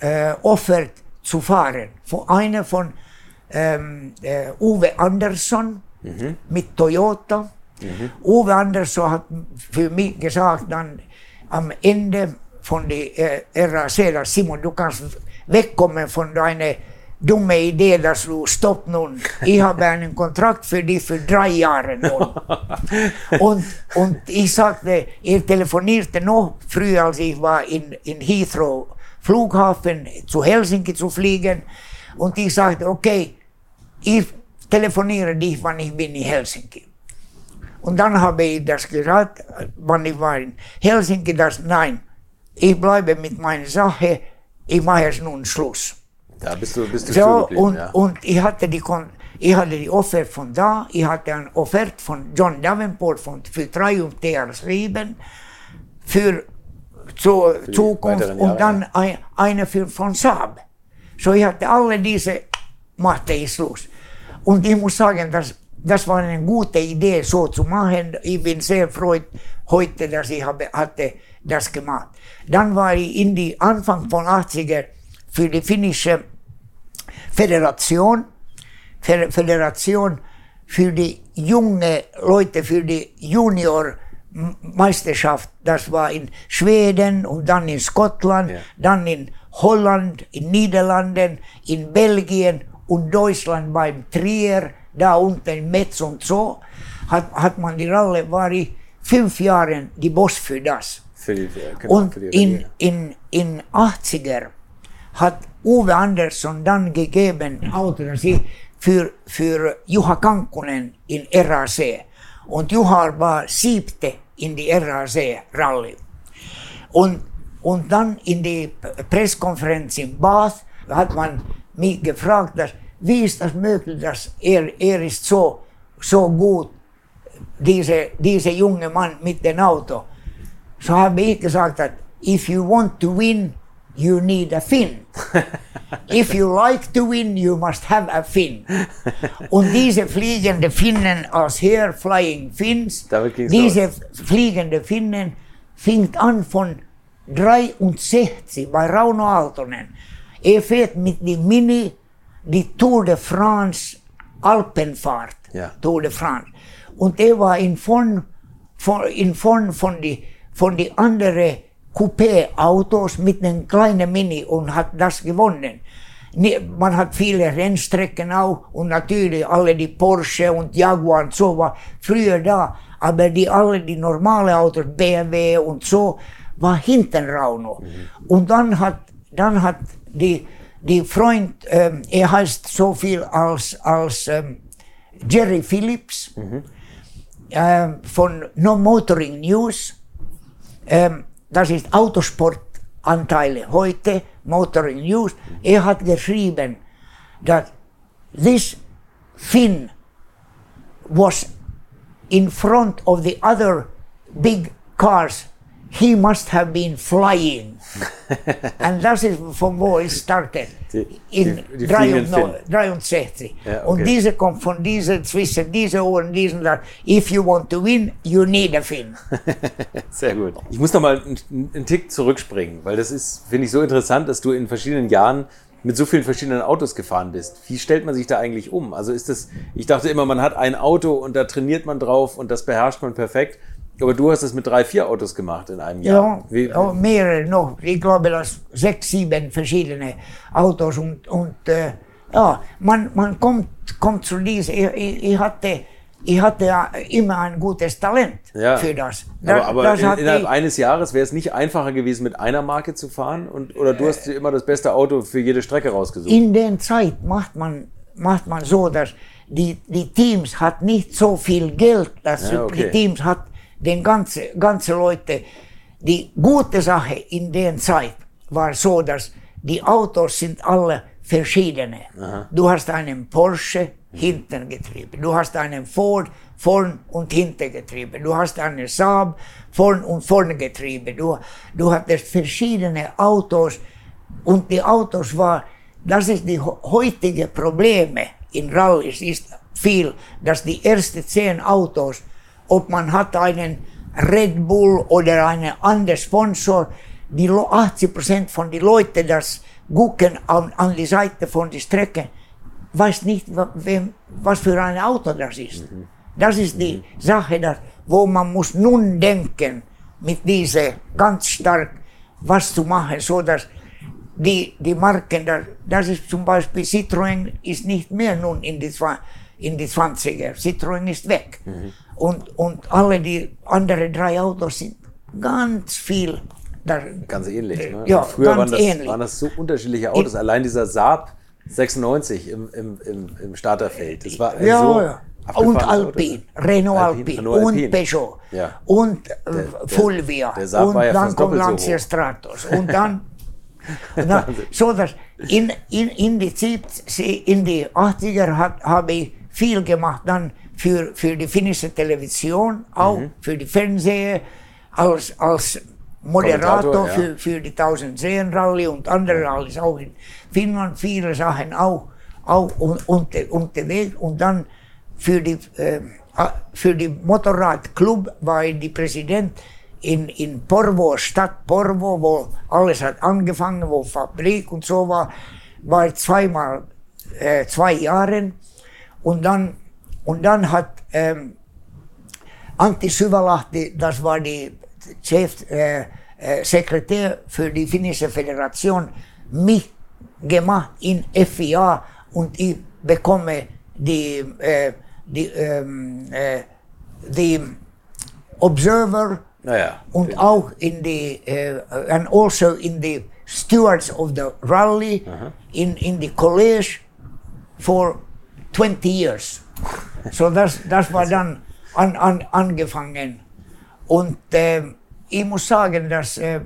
äh, Offert zu fahren. Von einer von ähm, äh, Uwe Andersson mhm. mit Toyota. Mhm. Uwe Andersson hat für mich gesagt, dann am Ende von der äh, RAC, Simon, du kannst wegkommen von deiner dumma idé, dass du stopp nun. Ich habe einen Kontrakt für dich für drei Jahre nun. und, und ich sagte, er telefonierte noch früher, als ich war in, in Heathrow Flughafen zu Helsinki zu fliegen. Und ich sagte, okay, ich telefoniere dich, wann ich bin in Helsinki. Und dann habe ich das gesagt, wann ich war in Helsinki, dass nein, ich bleibe mit meiner Sache, ich mache es nun Schluss. Da bist du, bist du so, und, ja. und ich hatte die ich hatte die Offert von da, ich hatte eine Offert von John Davenport von, für Triumph TR7 für zur für Zukunft und dann ein, eine für, von Saab. So ich hatte alle diese, machte ich Schluss. Und ich muss sagen, das, das war eine gute Idee, so zu machen. Ich bin sehr freut heute, dass ich habe, hatte das gemacht. Dann war ich in die Anfang von 80er für die finnische Föderation, Föderation für die junge Leute, für die Juniormeisterschaft. Das war in Schweden und dann in Skottland, ja. dann in Holland, in Niederlanden, in Belgien und Deutschland beim Trier, da unten in Metz und so, hat, hat man die Ralle, war ich fünf Jahre die Boss für das. Für die, genau, und in, in, in 80er hat Uwe Andersson dann gegeben Autorasi für, für Juha Kankkunen in RAC. Und Juha war siebte in die RAC-Rally. Und, und dann in die Presskonferenz in Bath hat man mich gefragt, dass, wie ist das möglich, dass er, er ist so, so gut, diese, diese junge Mann mit dem Auto. So habe ich gesagt, dass if you want to win, you need a fin. If you like to win, you must have a fin. Und diese fliegende Finnen als Here Flying Fins, diese los. fliegende Finnen fängt an von 63 bei Rauno Aaltonen. Er fährt mit dem Mini die Tour de France Alpenfahrt. Ja. Tour de France. Und er war in von, von, in von, von die, von die anderen Coupé-Autos mit einem kleinen Mini und hat das gewonnen. Man hat viele Rennstrecken auch und natürlich alle die Porsche und Jaguar und so war früher da. Aber die alle die normale Autos, BMW und so, war hinten Rauno. Mhm. Und dann hat, dann hat die, die Freund, ähm, er heißt so viel als, als ähm, Jerry Phillips mhm. ähm, von No Motoring News. Ähm, das ist Autosportanteile heute, Motoring News. Er hat geschrieben, that this fin was in front of the other big cars he must have been flying. and das ist von wo es startet. in die, die 63. Ja, okay. Und diese kommt von dieser, zwischen diesen Ohren, diesen da. If you want to win, you need a fin. Sehr gut. Ich muss noch mal einen, einen Tick zurückspringen, weil das ist, finde ich, so interessant, dass du in verschiedenen Jahren mit so vielen verschiedenen Autos gefahren bist. Wie stellt man sich da eigentlich um? Also ist das, ich dachte immer, man hat ein Auto und da trainiert man drauf und das beherrscht man perfekt. Aber du hast es mit drei, vier Autos gemacht in einem Jahr. Ja, ja mehrere noch. Ich glaube, dass sechs, sieben verschiedene Autos und, und äh, ja, man, man kommt, kommt zu diesem. Ich, ich, ich, hatte, ich hatte ja immer ein gutes Talent ja. für das. das aber, aber das in, innerhalb ich, eines Jahres wäre es nicht einfacher gewesen, mit einer Marke zu fahren? Und, oder du hast dir immer das beste Auto für jede Strecke rausgesucht? In der Zeit macht man, macht man so, dass die, die Teams hat nicht so viel Geld, dass ja, okay. die Teams hat den ganze, ganze Leute, die gute Sache in der Zeit war so, dass die Autos sind alle verschiedene. Aha. Du hast einen Porsche, hinten getrieben. Du hast einen Ford, vorn und hinten getrieben. Du hast einen Saab, vorn und vorne getrieben. Du, du hattest verschiedene Autos und die Autos war, das ist die heutige Probleme in Rallys, ist viel, dass die ersten zehn Autos ob man hat einen Red Bull oder einen anderen Sponsor, die 80 Prozent von den Leuten, das gucken an, an die Seite von der Strecke, weiß nicht, wem, was für ein Auto das ist. Mhm. Das ist die mhm. Sache, dass, wo man muss nun denken, mit dieser ganz stark was zu machen, so dass die, die Marken, das, das ist zum Beispiel Citroën ist nicht mehr nun in die, in die 20er. Citroën ist weg. Und, und alle die anderen drei Autos sind ganz viel. Da, Ganz ähnlich. Ne? Ja, Früher ganz waren, das, waren das so unterschiedliche Autos. Allein dieser Saab 96 im, im, im, im Starterfeld. Das war ja, so ja. Und Auto, Alpine, ne? Renault Alpine, Alpine, und Alpine. Peugeot Ja. und äh, der- Fulvia der Saab und ja dann kommt so Lancia hoch. Stratos und dann na, so dass in, in, in die Zeit, sie- in die 80er hat, habe ich viel gemacht dann für, für die finnische Television, auch Mhm. für die Fernseher, als, als Moderator ja. für, für die 1000 Seen Rallye und andere Rallyes auch in Finnland, viele Sachen auch, auch un, unter, unterwegs und dann für die, äh, für die Motorradclub war ich die Präsident in, in Porvo, Stadt Porvo, wo alles hat angefangen, wo Fabrik und so war, war ich zweimal, äh, zwei Jahren und dann, und dann hat ähm, Antti Syvälahti, das war die Chef, äh, äh, Sekretär für die finnische Föderation, mich gemacht in FIA und ich bekomme die, äh, die, ähm, äh, die Observer Naja. und auch in die, äh, and also in the stewards of the rally, in, in the college for 20 years. So das, das war dann an, an, angefangen. Und äh, ich muss sagen, dass äh,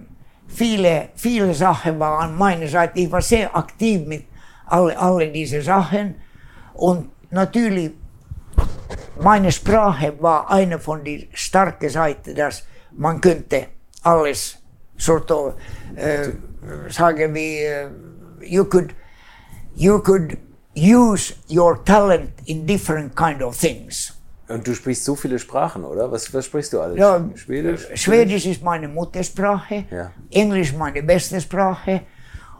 viele, viele Sachen waren an meiner Seite. Ich war sehr aktiv mit alle, alle diese Sachen. Und natürlich, meine Sprache war eine von den starken Seiten, dass man könnte alles sort of, äh, sagen wir, äh, you could, you could use your talent in different kind of things. Und du sprichst so viele Sprachen, oder? Was, was sprichst du alles? Ja, Schwedisch? Schwedisch ist meine Muttersprache, Ja. Englisch meine beste Sprache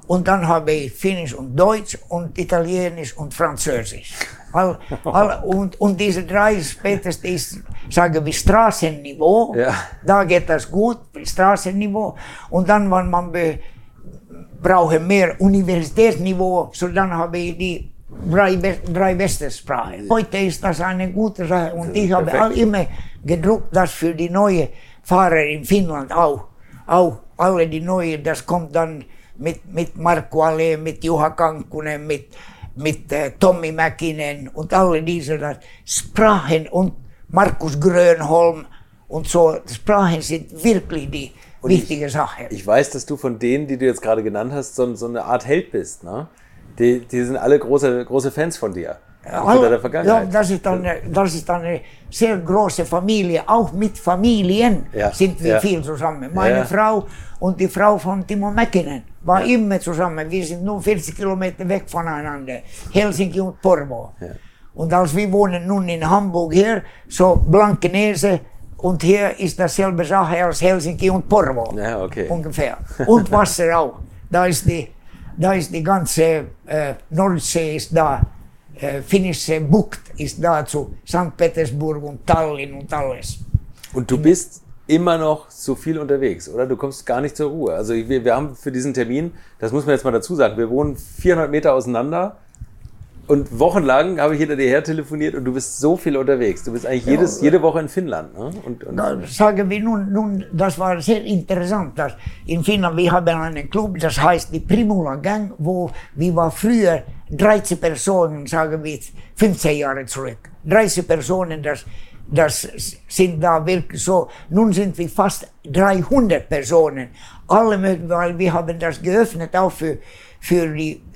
und dann habe ich Finnisch und Deutsch und Italienisch und Französisch. All, all, und, und diese drei spätestens ist, sagen wir, Straßenniveau. Ja. Da geht das gut, Straßenniveau. Und dann, wenn man be, brauche mehr Universitätsniveau, so dann habe ich die drei, drei beste Sprachen. Heute ist das eine gute Sache und ich habe perfekt. all immer gedruckt, das für die neue Fahrer in Finnland auch. Auch alle die neue, das kommt dann mit, mit Marko Ale, mit Juha Kankkunen, mit, mit äh, Tommy Mäkinen und alle diese das Sprachen und Markus Grönholm und so. Sprachen sind wirklich die Und ich- wichtige Sache. Ich weiß, dass du von denen, die du jetzt gerade genannt hast, so, so eine Art Held bist. Ne? Die, die sind alle große, große Fans von dir. Auch von deiner Ja, Vergangenheit. das ist, eine, das ist eine sehr große Familie. Auch mit Familien Ja, sind wir ja. viel zusammen. Meine. Frau und die Frau von Timo Mäkinen war immer zusammen. Wir sind nur 40 Kilometer weg voneinander. Helsinki und Porvo. Und als wir wohnen nun in Hamburg hier, so Blankenese und hier ist dasselbe Sache als Helsinki und Porvo. Ja, okay. Ungefähr. Und Wasser auch. Da ist die, da ist die ganze äh, Nordsee ist da. Äh, finnische Bucht ist da zu St. Petersburg und Tallinn und alles. Und du bist immer noch so viel unterwegs, oder? Du kommst gar nicht zur Ruhe. Also wir, wir haben für diesen Termin, das muss man jetzt mal dazu sagen, wir wohnen 400 Meter auseinander und wochenlang habe ich hinter dir her telefoniert und du bist so viel unterwegs. Du bist eigentlich jedes, jede Woche in Finnland. Ne? Und, und Da sagen wir nun, nun, das war sehr interessant, dass in Finnland wir haben einen Club, das heißt die Primula Gang, wo wir war früher 13 Personen, sagen wir 15 Jahre zurück. 30 Personen, das, das sind da wirklich so. Nun sind wir fast 300 Personen. Alle möglichen, weil wir haben das geöffnet auch für, für die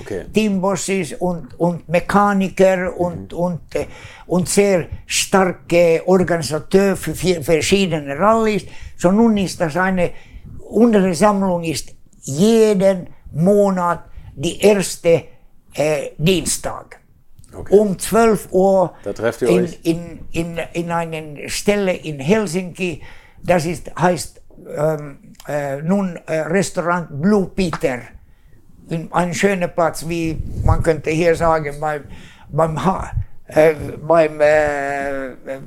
Okay. Teambosses und, und Mechaniker und, mhm. und, äh, und sehr starke Organisateur für verschiedene Rallyes. So nun ist das eine, unsere Sammlung ist jeden Monat die erste äh, Dienstag. Okay. Um 12 Uhr in, in, in, in einer Stelle in Helsinki. Das ist, heißt ähm, äh, nun äh, Restaurant Blue Peter ein schöner Platz, wie man könnte hier sagen, beim, beim, äh, beim, äh,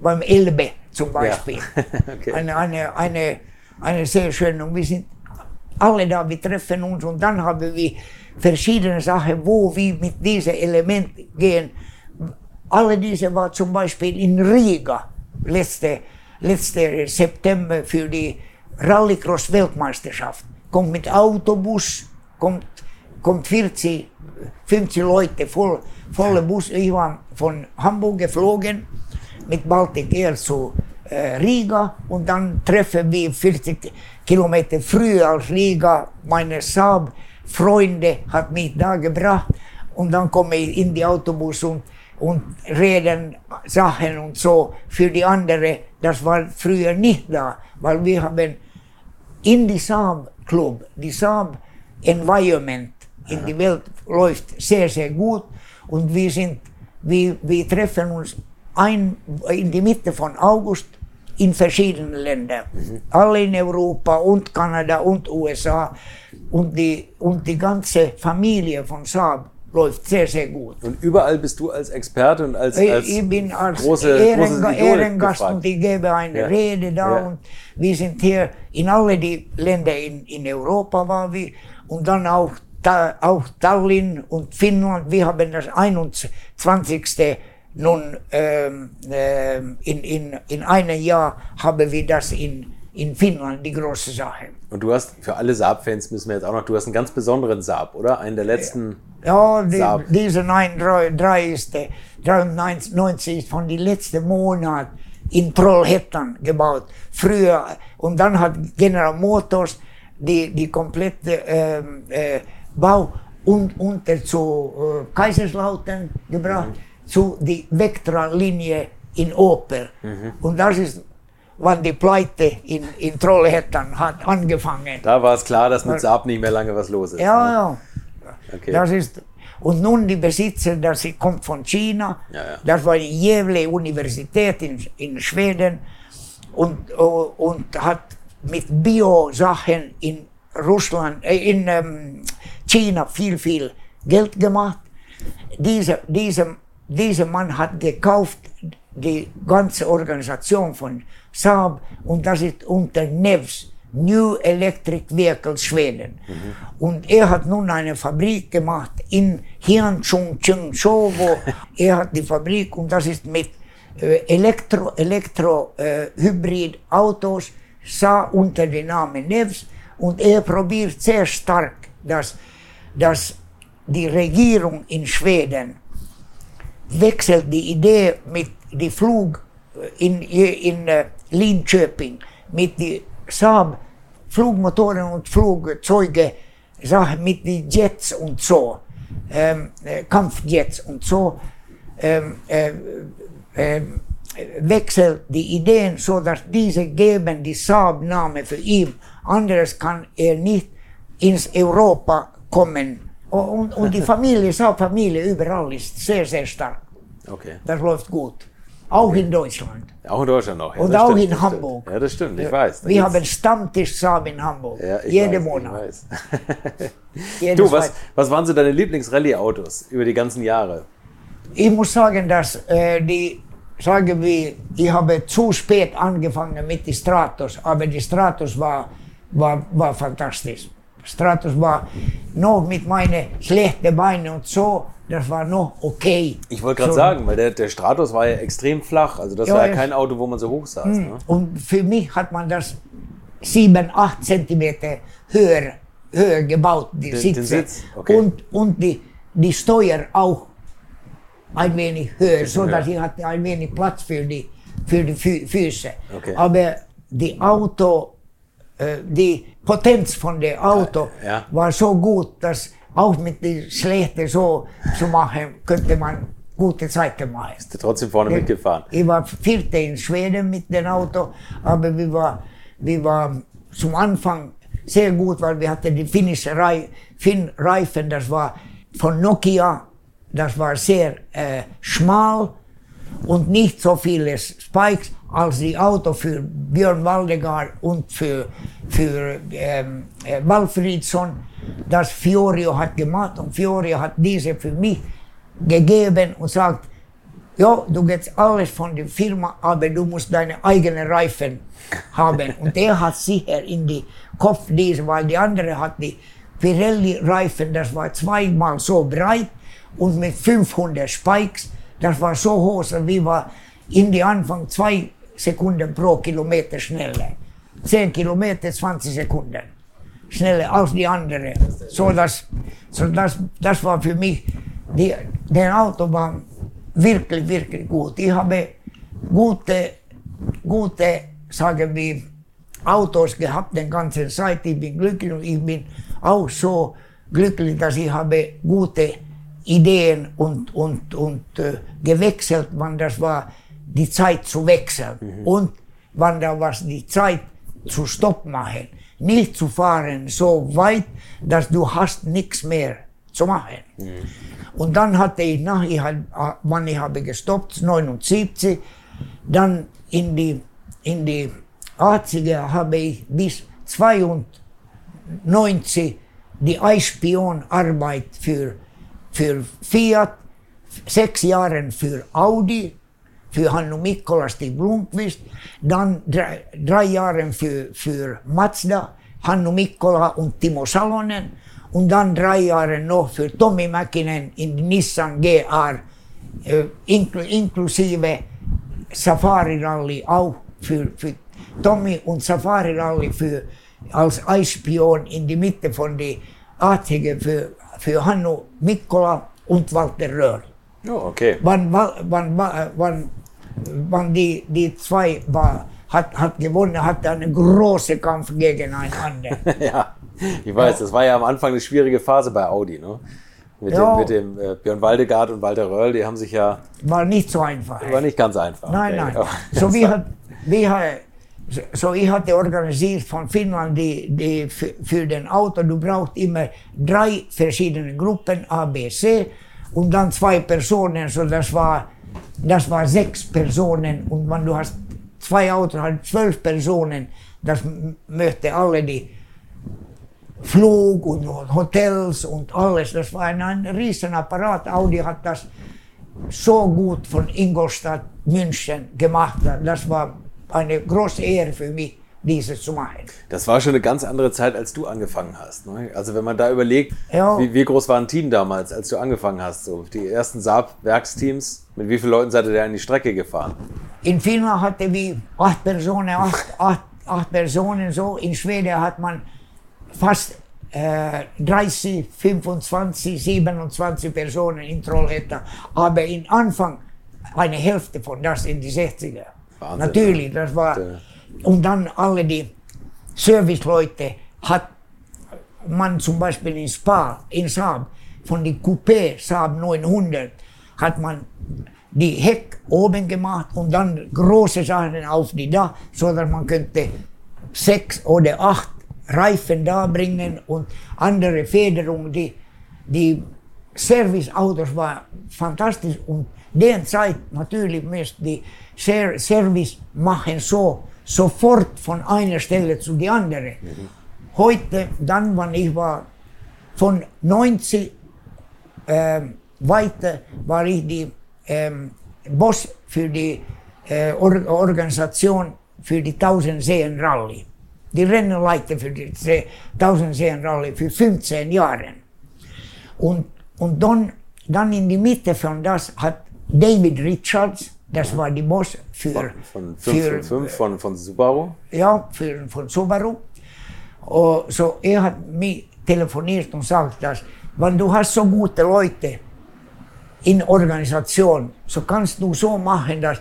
beim Elbe zum Beispiel. Ja. okay. eine, eine, eine, eine sehr schöne, und wir sind alle da, wir treffen uns und dann haben wir verschiedene Sachen, wo wir mit diesen Elementen gehen. Alle diese war zum Beispiel in Riga letzte, letzte September für die Rallycross-Weltmeisterschaft. Kommt mit Autobus, kommt, kommt 40, 50 Leute voll, volle Bus. Ich war von Hamburg geflogen mit Baltic Air zu äh, Riga und dann treffen wir 40 Kilometer früher als Riga meine Saab-Freunde hat mich da gebracht und dann komme ich in die Autobus und, und reden Sachen und so für die anderen. Das war früher nicht da, weil wir haben in die Saab Club, die Saab Environment in die Welt läuft sehr, sehr gut und wir, sind, wir, wir treffen uns ein, in die Mitte von August in verschiedenen Ländern. Mhm. Alle in Europa und Kanada und USA und die, und die ganze Familie von Saab läuft sehr, sehr gut. Und überall bist du als Experte und als, als Ich bin als große, Ehren, Ehrengast gefragt. und ich gebe eine ja. Rede da ja. und wir sind hier in alle die Länder in, in Europa waren wir und dann auch, da, auch Tallinn und Finnland. Wir haben das 21. Nun ähm, ähm, in, in, in einem Jahr haben wir das in, in Finnland, die große Sache. Und du hast, für alle Saab-Fans müssen wir jetzt auch noch, du hast einen ganz besonderen Saab, oder? Einen der letzten. Ja, die, Saab. diese 3 ist, 93 ist von den letzten Monaten in Trollhättan gebaut. Früher, und dann hat General Motors die, die komplette ähm, äh, Bau und unter zu äh, Kaiserslautern gebracht, mhm. zu die Vectra-Linie in Opel. Mhm. Und das ist, wann die Pleite in, in Trollhättan hat angefangen. Da war es klar, dass mit Saab nicht mehr lange was los ist. Ja, ne? ja. Okay. Das ist, und nun die Besitzer, das kommt von China. Ja, ja. Das war die Gävle Universität in, in Schweden und, und hat mit Bio-Sachen in Russland, äh, in ähm, China viel, viel Geld gemacht. Dieser, dieser, dieser Mann hat gekauft die ganze Organisation von Saab und das ist unter Nevs New Electric Vehicle Schweden. Und er hat nun eine Fabrik gemacht in Hyunchung wo er hat die Fabrik und das ist mit äh, Elektro, Elektro äh, Hybridautos, sah unter dem Namen Nevs und er probiert sehr stark, dass, dass die Regierung in Schweden wechselt die Idee mit die Flug in, in uh, Linköping mit die Saab Flugmotoren und Flugzeuge mit die Jets und so, ähm, Kampfjets und so, ähm, äh, äh, wechselt die Ideen so, dass diese geben die Saab-Name für ihn. Anderes kann er nicht ins Europa kommen. Und, und die Familie, Saab-Familie überall ist sehr, sehr stark. Okay. Das läuft gut. Auch in Deutschland. Auch in Deutschland noch. Ja, Und auch stimmt, in Hamburg. Stimmt. Ja, das stimmt, ich weiß. Wir haben Stammtisch Saab in Hamburg. ja, ich Jeden weiß, Monat. Du, was, was waren so deine Lieblings-Rallye-Autos über die ganzen Jahre? Ich muss sagen, dass äh, die, sagen wir, ich habe zu spät angefangen mit die Stratos, aber die Stratos war, war, war fantastisch. Stratos war noch mit meinen schlechten Beinen und so, das war noch okay. Ich wollte gerade So, sagen, weil der, der Stratos war ja extrem flach. Also das Ja, war ja kein Auto, wo man so hoch saß. Ne? Und für mich hat man das 7, 8 Zentimeter höher, höher gebaut, die Den- Sitze. den Sitz, okay. Und, und die, die Steuer auch ein wenig höher, so dass ich hatte ein wenig Platz für die, für die Fü Füße. Okay. Aber die Auto, äh, die Potenz von der Auto Ja. war so gut, dass auch mit den Schlechten so zu machen, könnte man gute Zeiten machen. Ist trotzdem vorne mitgefahren. Ich war Vierte in Schweden mit dem Auto, aber wir war, wir war zum Anfang sehr gut, weil wir hatten die finnische Rei Finn Reifen, das war von Nokia, das war sehr äh, schmal und nicht so viele Spikes als die Auto für Björn Waldegard und für, für ähm, äh, Walfridsson, das Fiorio hat gemacht und Fiorio hat diese für mich gegeben und sagt, ja, du gehst alles von der Firma, aber du musst deine eigenen Reifen haben. Und er hat sicher in die Kopf diese, weil die andere hat die Pirelli-Reifen, das war zweimal so breit und mit 500 Spikes, das war so hoch, dass wir war in die Anfang zwei Sekunden pro Kilometer schneller. 10 Kilometer, 20 Sekunden schneller als die andere. So das, so das, das war für mich, die, der Auto war wirklich, wirklich gut. Ich habe gute, gute, sagen wir, Autos gehabt den ganzen Zeit. Ich bin glücklich und ich bin auch so glücklich, dass ich habe gute Ideen und, und, und äh, gewechselt, wann das war die Zeit zu wechseln und wann da war die Zeit zu Stopp machen. Nicht zu fahren so weit, dass du hast nichts mehr zu machen. Und dann hatte ich nach, ich hab, wann ich habe gestoppt, 79, dann in die, in die 80er habe ich bis 92 die Eichspionarbeit für, för Fiat, sex jaren för Audi, för Hannu Mikkola, Stig Blomqvist, dann drei, drei för, Mazda, Hannu Mikkola och Timo Salonen Och dann drei Jahre noch Tommy Mäkinen i Nissan GR, eh, inkl inklusive Safari Rally auch för, för Tommy och Safari Rally för als Eisspion in die Mitte von die Artige für, für Hannu Mikkola und Walter Röhrl. Oh, okay. Wann, wann, wann, wann, die, die zwei war, hat, hat gewonnen, hat einen großen Kampf gegeneinander. ja, ich weiß, das war ja am Anfang eine schwierige Phase bei Audi, ne? Mit Ja. dem, mit dem äh, Björn Waldegard und Walter Röhrl, die haben sich ja, War nicht so einfach. war nicht ganz einfach. Nein, nein. So, wie hat, wie hat, so ich hatte organisiert von Finnland die, die für, für den Auto, du brauchst immer drei verschiedene Gruppen, A, B, C und dann zwei Personen, so das war, das war sechs Personen. Und wenn du hast zwei Autos, hast zwölf Personen, das möchte alle die Flug und Hotels und alles, das war ein, ein Riesenapparat. Audi hat das so gut von Ingolstadt, München gemacht. Das war eine große Ehre für mich dieses zu machen. Das war schon eine ganz andere Zeit, als du angefangen hast. Ne? Also wenn man da überlegt, Ja. wie, wie groß war ein Team damals, als du angefangen hast? So die ersten Saab-Werksteams, mit wie vielen Leuten seid ihr da an die Strecke gefahren? In Finnland hatte wir acht Personen, acht, acht, acht Personen so. In Schweden hat man fast äh, 30, 25, 27 Personen in Trollhättan. Aber in Anfang eine Hälfte von das in die 60er. Wahnsinn, Natürlich, das war. Und dann alle die Serviceleute hat man zum Beispiel in Spa, in Saab, von die Coupé Saab 900 hat man die Heck oben gemacht und dann große Sachen auf die Dach, so dass man könnte sechs oder acht Reifen da bringen und andere Federung. Die, die Serviceautos war fantastisch und den Zeit natürlich müsste die Service machen so sofort von einer Stelle zu die andere. Heute, dann, wann ich war von 90 ähm, weiter war ich die ähm, Boss für die äh, Or Organisation für die 1000 Seen Rallye. Die Rennenleiter für die Se- 1000 Seen Rallye für 15 Jahre. Und, und dann, dann in die Mitte von das hat David Richards, das war die Boss für, Von für 555 von, von Subaru? ja, für, von Subaru. Och, så er hat mig telefoniert und sagt, dass wenn du hast so gute Leute in Organisation, so kannst du so machen, dass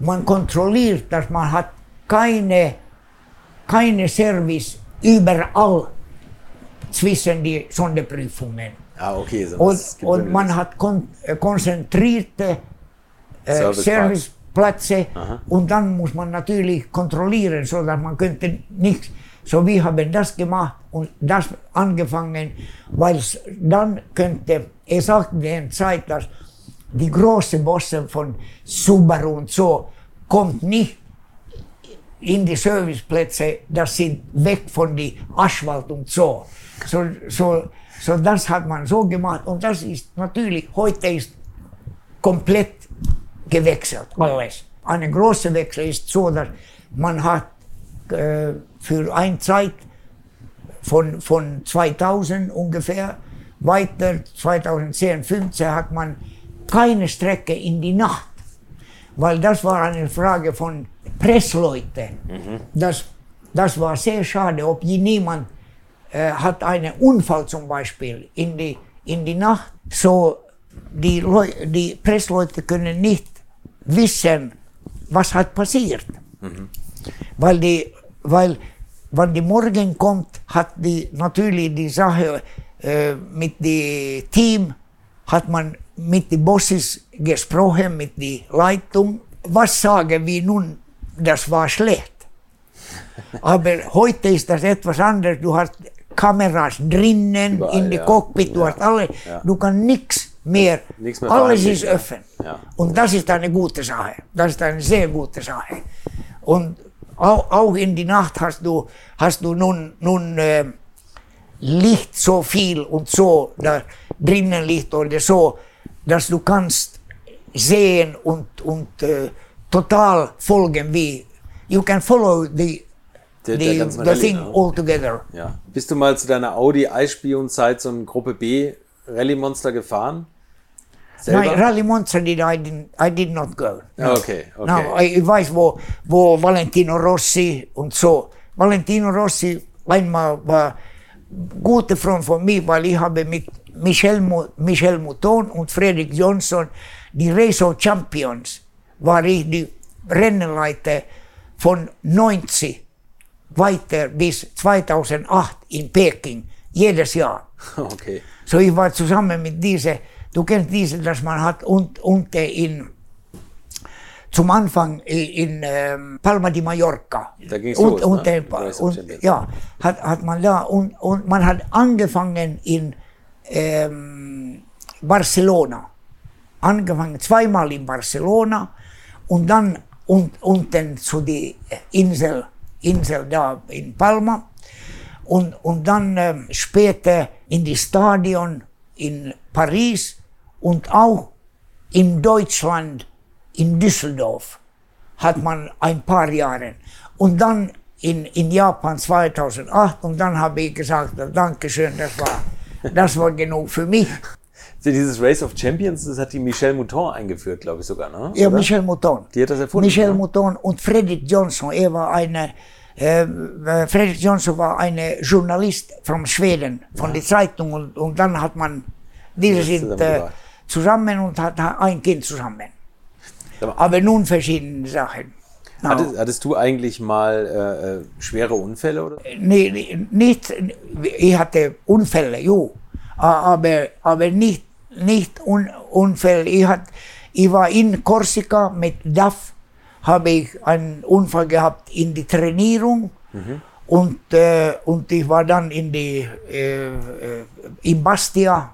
man kontrolliert, dass man hat keine, keine Service überall zwischen die Sonderprüfungen. Ah, okay. So Und, und man hat kon äh, konzentrierte äh, Serviceparks. Serviceplätze Aha. und dann muss man natürlich kontrollieren, so dass man könnte nicht, so wir haben das gemacht und das angefangen, weil dann könnte, es sagt in der Zeit, dass die großen Bosse von Subaru und so kommt nicht in die Serviceplätze, das sind weg von die Asphalt und so. So, so, so das hat man so gemacht und das ist natürlich, heute ist komplett gewechselt, alles. Eine große Wechsel ist so, dass man hat äh, für eine Zeit von, von 2000 ungefähr weiter, 2010, 15 hat man keine Strecke in die Nacht weil das war eine Frage von Pressleuten. Das, das war sehr schade, ob niemand äh, hat einen Unfall zum Beispiel in die, in die Nacht, so die, Leu die Pressleute können nicht wissen, was hat passiert. Weil die, weil, wenn die morgen kommt, hat die natürlich die Sache äh, mit dem Team, hat man mit den Bosses gesprochen, mit der Leitung. Was sagen wir nun, das war schlecht. Aber heute ist das etwas anderes. Du hast Kameras drinnen, Überall, in die ja. Cockpit, du Ja. hast alles. Ja. Du kannst nichts mehr. Nichts mehr alles ist ja. Ja. Und das ist eine gute Sache. Das ist eine sehr gute Sache. Und auch, auch in die Nacht hast du, hast du nun, nun äh, Licht so viel und so, da drinnen Licht oder so, dass du kannst sehen und, und äh, total folgen wie, you can follow the, Der- der the, thing ne? all together. Ja. Bist du mal zu deiner Audi Eisspion-Zeit so ein Gruppe B Rallye Monster gefahren? Nein, Selber? Rally Monza did I, didn't, I did not go. Ah, okay, okay. No, ich weiß, wo, wo Valentino Rossi und so. Valentino Rossi einmal war guter Freund von mir, weil ich habe mit Michel, Michel Mouton und Fredrik Johnson, die Race of Champions, war ich die Rennenleiter von 90 weiter bis 2008 in Peking, jedes Jahr. Okay. So ich war zusammen mit diese, du kennst diese, dass man hat und, unten in, zum Anfang i- in ähm, Palma di Mallorca. Da ging's und, los, und, ne? äh, und, Champions. ja, hat, hat man da und, und man hat angefangen in ähm, Barcelona. Angefangen zweimal in Barcelona und dann und, unten zu die Insel, Insel da in Palma und, und dann ähm, später in die Stadion in Paris und auch in Deutschland, in Düsseldorf, hat man ein paar Jahre. Und dann in, in Japan 2008 und dann habe ich gesagt, Dankeschön, das war, das war genug für mich. Dieses Race of Champions, das hat die Michelle Mouton eingeführt, glaube ich sogar, ne? Ja, Michelle Mouton. Die hat das erfunden. Michelle ne? Mouton und Fredrik Johnson, er war eine, äh, Fredrik Johnson war eine Journalist von Schweden, von ja. der Zeitung und, und dann hat man, diese sind äh, zusammen und hat ein Kind zusammen. Aber nun verschiedene Sachen. Hattest, hattest, du eigentlich mal äh, äh schwere Unfälle? Oder? Nee, nicht. Ich hatte Unfälle, jo. Aber, aber nicht, nicht Un Unfälle. Ich, hat, ich war in Korsika mit DAF, habe ich einen Unfall gehabt in die Trainierung. Mhm. Und, äh, und ich war dann in die, äh, äh in Bastia,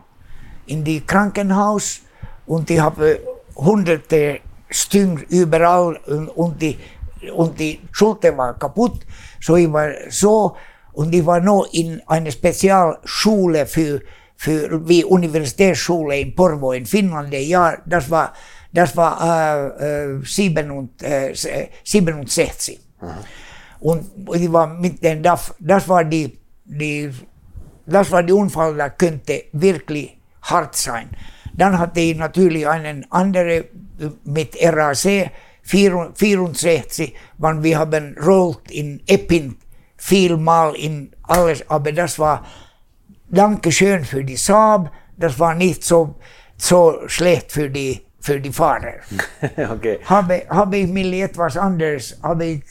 in die Krankenhaus. Und ich habe hunderte Stück überall und, die und die Schulter war kaputt. So ich war so und ich war noch in einer Spezialschule für, für wie Universitätsschule in Porvo in Finnland. Ja, das war, das war äh, äh, 67. Aha. Und ich war mit den DAF, das war die, die, das war die Unfall, der könnte wirklich hart sein. Dann hatte ich natürlich einen anderen mit RAC, 64, wann wir haben rollt in Eppin vielmal in alles, aber das war Dankeschön für die Saab, das war nicht so, so schlecht für die, für die Fahrer. okay. Habe, habe ich mir etwas anderes, habe ich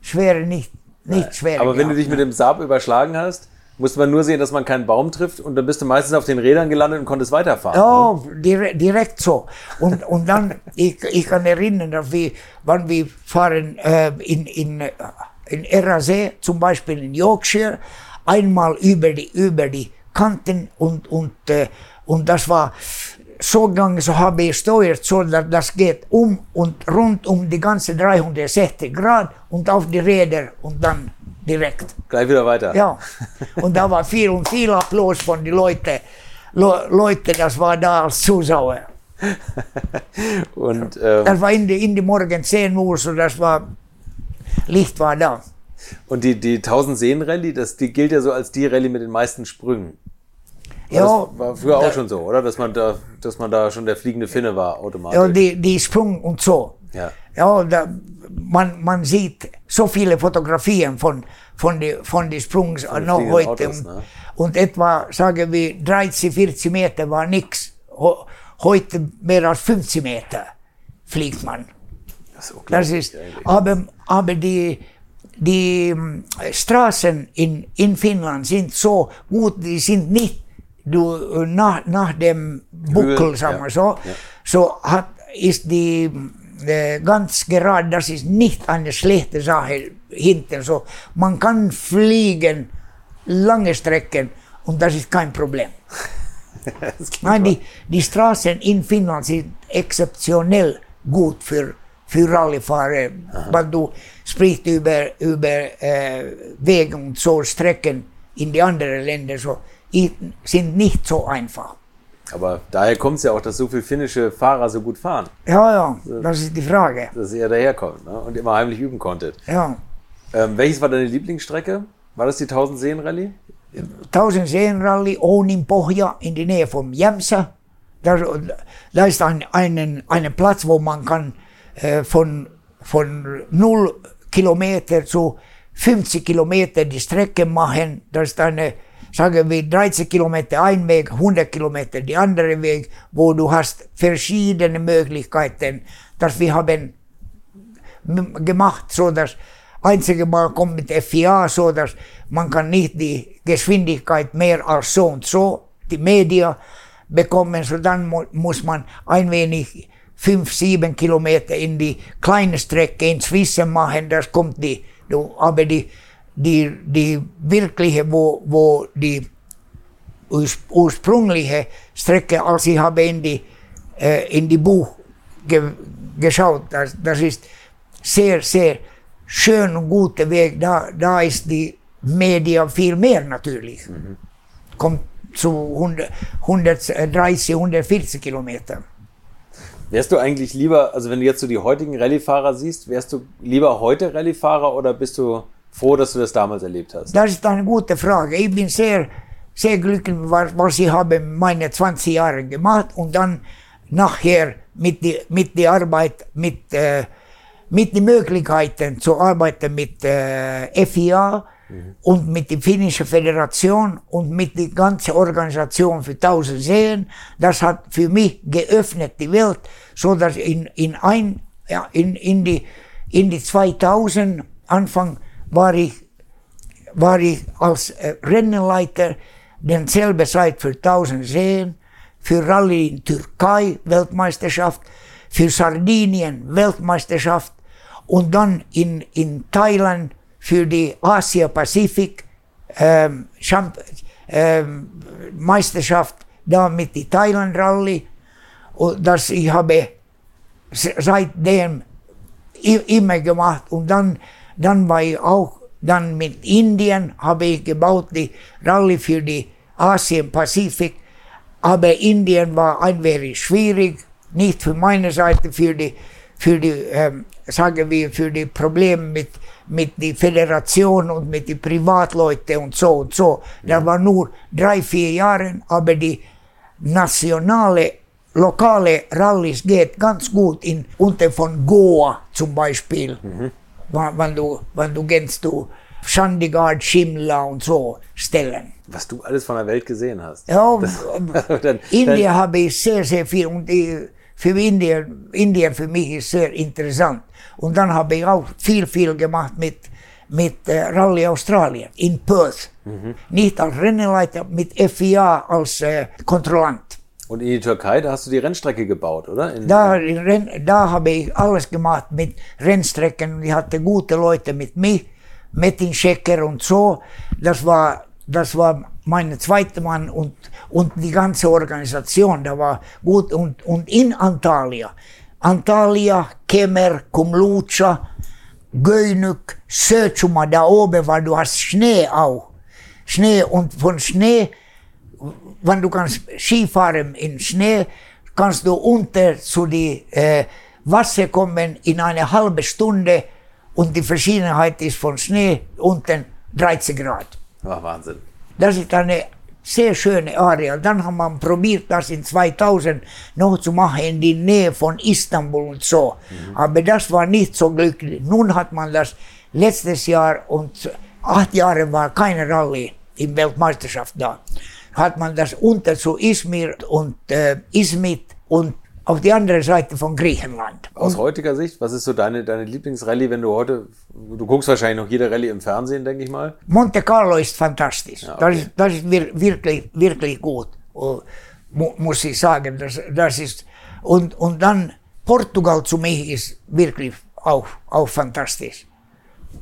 schwere nicht, nicht schwer. Aber wenn du dich mit dem Saab überschlagen hast, musste man nur sehen, dass man keinen Baum trifft und dann bist du meistens auf den Rädern gelandet und konntest weiterfahren. Ja, ne? direkt, so. Und, und dann, ich, ich kann erinnern, wir, wann wir fahren äh, in, in, in RAC, zum Beispiel in Yorkshire, einmal über die, über die Kanten und, und, äh, und das war so gegangen, so habe ich steuert so, dass das geht um und rund um die ganze 360 Grad und auf die Räder und dann direkt. Gleich wieder weiter. Ja. Und da war viel und viel Applaus von den Leuten. Le Leute, das war da als Zuschauer. und, ähm, das war in die, in die Morgen 10 Uhr, so das war, Licht war da. Und die, die 1000 Seen Rallye, das, die gilt ja so als die Rallye mit den meisten Sprüngen. Ja, das war früher da, auch schon so, oder? Dass man da, dass man da schon der fliegende Finne war automatisch. Ja, die, die Sprung und so. Ja. Ja, da, man, man sieht so viele Fotografien von, von die, von die Sprungs von noch heute. Autos, ne? Und etwa, sagen wir, 30, 40 Meter war nichts. Heute mehr als 50 Meter fliegt man. Das ist, das ist aber, aber die, die ähm, Straßen in, in Finnland sind so gut, die sind nicht du, nach, nach dem Buckel, sagen wir so, ja. so hat, ist die äh, ganz gerade, das ist nicht eine schlechte Sache hinten. So, man kann fliegen lange Strecken und das ist kein Problem. Nein, die, die Straßen in Finnland sind exceptionell gut für, für Rallyfahrer. Weil du sprichst über, über äh, Wegen und so Strecken in die anderen Länder, so, sind nicht so einfach. Aber daher kommt es ja auch, dass so viele finnische Fahrer so gut fahren. Ja, ja, das ist die Frage. Dass ihr daherkommt ne? und immer heimlich üben konntet. Ja. Ähm, welches war deine Lieblingsstrecke? War das die 1000 Seen Rallye? 1000 Seen Rallye, Onin Pohja in der Nähe von Jämsä. Da, da ist ein, einen, ein Platz, wo man kann äh, von, von 0 Kilometer zu 50 Kilometer die Strecke machen. Das ist eine sagen wir 30 Kilometer ein Weg, 100 Kilometer die andere Weg, wo du hast verschiedene Möglichkeiten, dass wir haben gemacht, so dass einzige Mal kommt mit FIA, so dass man kann nicht die Geschwindigkeit mehr als so und so, die Media bekommen, so dann mu muss man ein wenig 5, 7 Kilometer in die kleine Strecke ins Wissen machen, das kommt die, aber die die, die wirkliche, wo, wo die ursprüngliche Strecke, als ich habe in die, äh, in die Buch ge, geschaut, das, das ist sehr, sehr schön und guter Weg. Da, da ist die Media viel mehr natürlich. Mhm. Kommt zu 100, 130, 140 Kilometer. Wärst du eigentlich lieber, also wenn du jetzt so die heutigen Rallyefahrer siehst, wärst du lieber heute Rallyefahrer oder bist du froh, dass du das damals erlebt hast? Das ist eine gute Frage. Ich bin sehr, sehr glücklich, was, was ich habe meine 20 Jahre gemacht und dann nachher mit der mit die Arbeit, mit, äh, mit den Möglichkeiten zu arbeiten mit äh, FIA mhm. und mit der finnischen Föderation und mit der ganzen Organisation für 1000 Seen. Das hat für mich geöffnet die Welt, so dass in, in ein, ja, in, in die, in die 2000 Anfang war ich, war ich als äh, Rennenleiter denselbe Zeit für 1000 Seen, für Rallye in Türkei Weltmeisterschaft, für Sardinien Weltmeisterschaft und dann in, in Thailand für die Asia-Pazifik ähm, ähm, Meisterschaft da mit die Thailand Rallye und das ich habe seitdem immer gemacht. Und dann dann war ich auch, dann mit Indien habe ich gebaut die Rallye für die Asien-Pazifik. Aber Indien war ein wenig schwierig, nicht für meine Seite, für die, für die ähm, sagen wir, für die Probleme mit, mit der Föderation und mit den Privatleuten und so und so. Das war nur drei, vier Jahre, aber die nationale, lokale Rallys geht ganz gut in, unter von Goa zum Beispiel. Mhm wenn du, wenn du gehst du Chandigarh, Shimla und so Stellen. Was du alles von der Welt gesehen hast. Ja, dann, Indien habe ich sehr, sehr viel und die, für Indien, Indien für mich ist sehr interessant. Und dann habe ich auch viel, viel gemacht mit, mit äh, Rallye Australien in Perth. Mhm. Nicht als Rennleiter, mit FIA als äh, Kontrollant. Und in die Türkei, da hast du die Rennstrecke gebaut, oder? In, da, da habe ich alles gemacht mit Rennstrecken. Ich hatte gute Leute mit mir, Metin Schecker und so. Das war, das war mein zweiter Mann und, und die ganze Organisation, da war gut. Und, und in Antalya, Antalya, Kemer, Kumlucha, Göynük, Sötschuma da oben, weil du hast Schnee auch. Schnee und von Schnee wenn du kannst Skifahren in Schnee, kannst du unter zu die äh, Wasser kommen in eine halbe Stunde und die Verschiedenheit ist von Schnee unten 13 Grad. Ach, Wahnsinn. Das ist eine sehr schöne Area. Dann hat man probiert, das in 2000 noch zu machen in die Nähe von Istanbul und so. Mhm. Aber das war nicht so glücklich. Nun hat man das letztes Jahr und acht Jahre war keine Rallye in Weltmeisterschaft da hat man das unter zu Izmir und äh, Izmit und auf die andere Seite von Griechenland. Aus und heutiger Sicht, was ist so deine, deine Lieblingsrallye, wenn du heute, du guckst wahrscheinlich noch jede Rallye im Fernsehen, denke ich mal? Monte Carlo ist fantastisch. Ja, okay. das, ist, das ist wirklich, wirklich gut, uh, muss ich sagen. Das, das ist, und, und dann Portugal zu mich ist wirklich auch, auch fantastisch.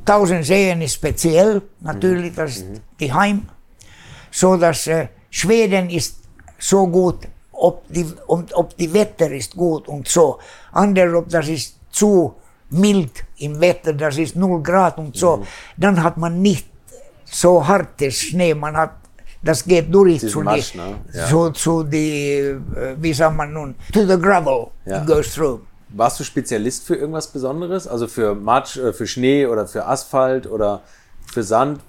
Tausend Seen ist speziell, natürlich, das ist mhm. die Heim, so dass äh, Schweden ist so gut, ob die, ob, ob die Wetter ist gut und so. Andere, ob das ist zu mild im Wetter, das ist 0 Grad und so, mhm. dann hat man nicht so hartes Schnee, man hat das geht durch zu, Masch, die, ne? ja. zu, zu die, äh, wie sagt man nun, to the gravel, ja. it goes through. Warst du Spezialist für irgendwas Besonderes? Also für Matsch, äh, für Schnee oder für Asphalt oder für Sand?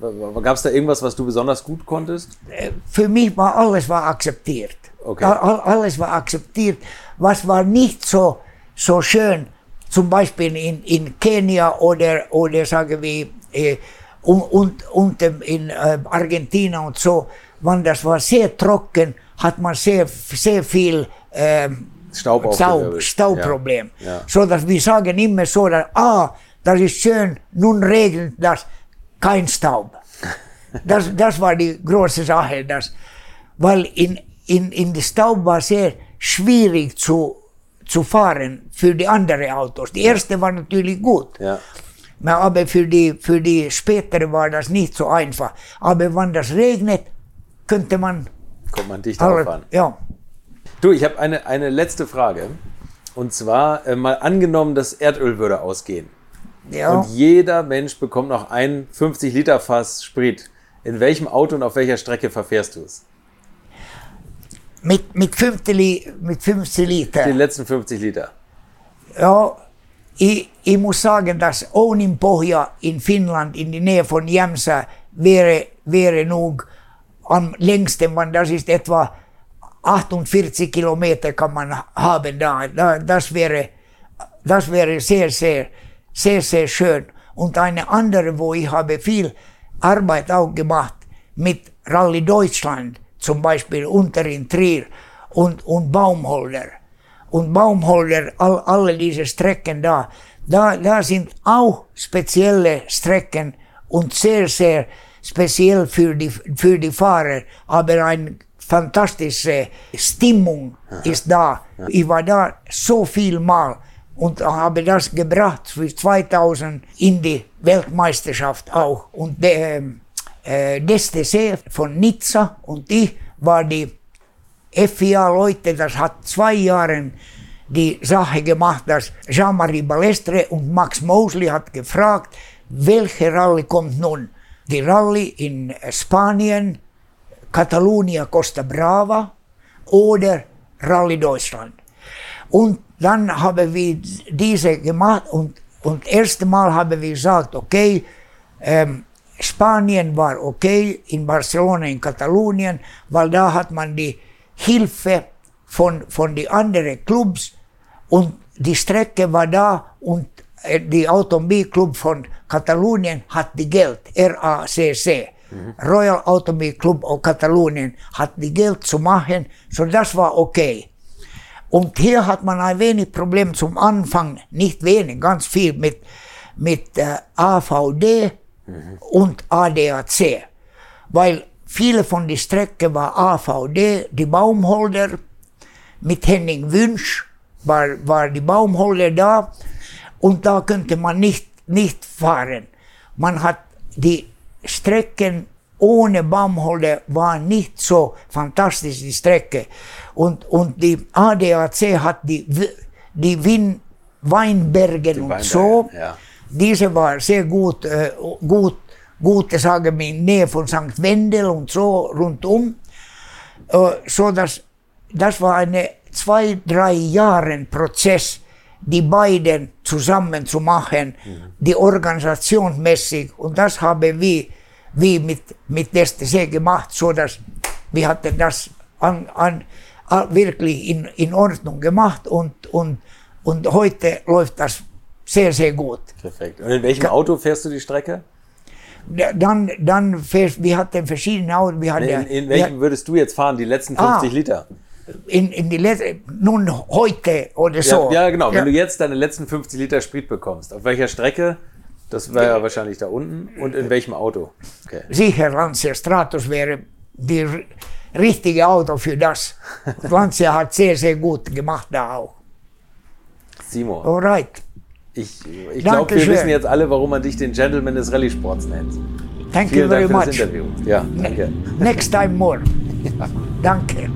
Gab es da irgendwas, was du besonders gut konntest? Äh, für mich war alles war akzeptiert. Okay. Alles war akzeptiert. Was war nicht so, so schön, zum Beispiel in, in Kenia oder, oder sagen wir, äh, und, und, und in äh, Argentina und so, wenn das war sehr trocken, hat man sehr, sehr viel äh, Staub Staub, Staubproblem. Ja. Ja. So dass wir sagen immer so, dass, ah, das ist schön, nun regnet das kein Staub. Das, das war die große Sache, dass, weil in, in, in der Staub war sehr schwierig zu, zu fahren für die anderen Autos. Die erste war natürlich gut. Ja. Aber für die, für die spätere war das nicht so einfach. Aber wenn das regnet, könnte man. Kommt man dicht auffahren. Ja. Du, ich habe eine, eine letzte Frage. Und zwar äh, mal angenommen, das Erdöl würde ausgehen. Ja. Und jeder Mensch bekommt noch ein 50 Liter Fass Sprit. In welchem Auto und auf welcher Strecke verfährst du es? Mit, mit, 50, mit 50 Liter. Die letzten 50 Liter. Ja, ich, ich muss sagen, dass Ouninpohja in Finnland, in die Nähe von Jämsä, wäre, wäre nog am längsten, man, das ist etwa 48 Kilometer kann man haben da. Das wäre, das wäre sehr, sehr, sehr, sehr schön. Und eine andere, wo ich habe viel Arbeit auch gemacht mit Rallye Deutschland, zum Beispiel unter in Trier und, und Baumholder. Und Baumholder, all, alle diese Strecken da, da, da sind auch spezielle Strecken und sehr, sehr speziell für die, für die Fahrer, aber eine fantastische Stimmung ist da. Ich war da so viel Mal und habe das gebracht für 2000 in die Weltmeisterschaft auch. Und der ähm, äh, DSTC von Nizza und ich war die FIA-Leute, das hat zwei Jahre die Sache gemacht, dass Jean-Marie Balestre und Max Mosley hat gefragt, welche Rallye kommt nun? Die Rallye in Spanien, Catalonia Costa Brava oder Rallye Deutschland. Und dann haben wir diese gemacht und, und erste Mal haben wir gesagt, okay, ähm, Spanien war okay, in Barcelona, in Katalonien, weil da hat man die Hilfe von, von den anderen Clubs und die Strecke war da und äh, die Automobilclub von Katalonien hat die Geld, RACC. Mhm. Royal Automobil Club of Katalonien hat die Geld zu machen, so das war okay. Und hier hat man ein wenig Problem zum Anfang, nicht wenig, ganz viel mit, mit äh, AVD mhm. und ADAC. Weil viele von den Strecken war AVD, die Baumholder, mit Henning Wünsch war, war die Baumholder da und da könnte man nicht, nicht fahren. Man hat die Strecken ohne Baumholder war nicht so fantastisch, die Strecke. Und, und die ADAC hat die, die Win Weinbergen die und so. Ja. Diese war sehr gut, äh, gut, gute, sagen wir, in Nähe von St. Wendel und so rundum. Äh, so dass, das war eine zwei, drei Jahren Prozess, die beiden zusammen zu machen, mhm. die organisationsmäßig. Und das haben wir, wir mit, mit STC gemacht, so dass wir hatten das an, an, wirklich in, in Ordnung gemacht und, und, und heute läuft das sehr, sehr gut. Perfekt. Und in welchem Auto fährst du die Strecke? Dann, dann fährst, wir hatten verschiedene Autos. Wir hatten, in, in welchem würdest du jetzt fahren, die letzten 50 ah, Liter? in, in die letzte, nun heute oder so. Ja, ja genau. Ja. Wenn du jetzt deine letzten 50 Liter Sprit bekommst, auf welcher Strecke? Das wäre ja wahrscheinlich da unten. Und in welchem Auto? Okay. Sicher, Lancia Stratos wäre die richtige Auto für das. Lancia hat sehr, sehr gut gemacht da auch. Simo. Alright. Ich, ich glaube, wir wissen jetzt alle, warum man dich den Gentleman des Rallye-Sports nennt. Thank Vielen you very Dank für das Interview. Ja, danke. Next time more. Ja. Danke.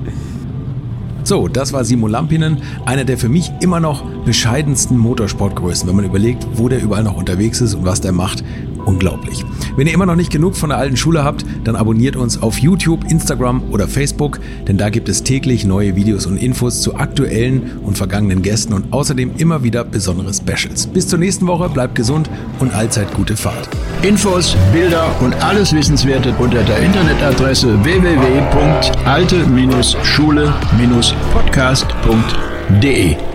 So, das war Simo Lampinen, einer der für mich immer noch bescheidensten Motorsportgrößen, wenn man überlegt, wo der überall noch unterwegs ist und was der macht. Unglaublich. Wenn ihr immer noch nicht genug von der alten Schule habt, dann abonniert uns auf YouTube, Instagram oder Facebook, denn da gibt es täglich neue Videos und Infos zu aktuellen und vergangenen Gästen und außerdem immer wieder besondere Specials. Bis zur nächsten Woche, bleibt gesund und allzeit gute Fahrt. Infos, Bilder und alles Wissenswerte unter der Internetadresse www.alte-schule-podcast.de.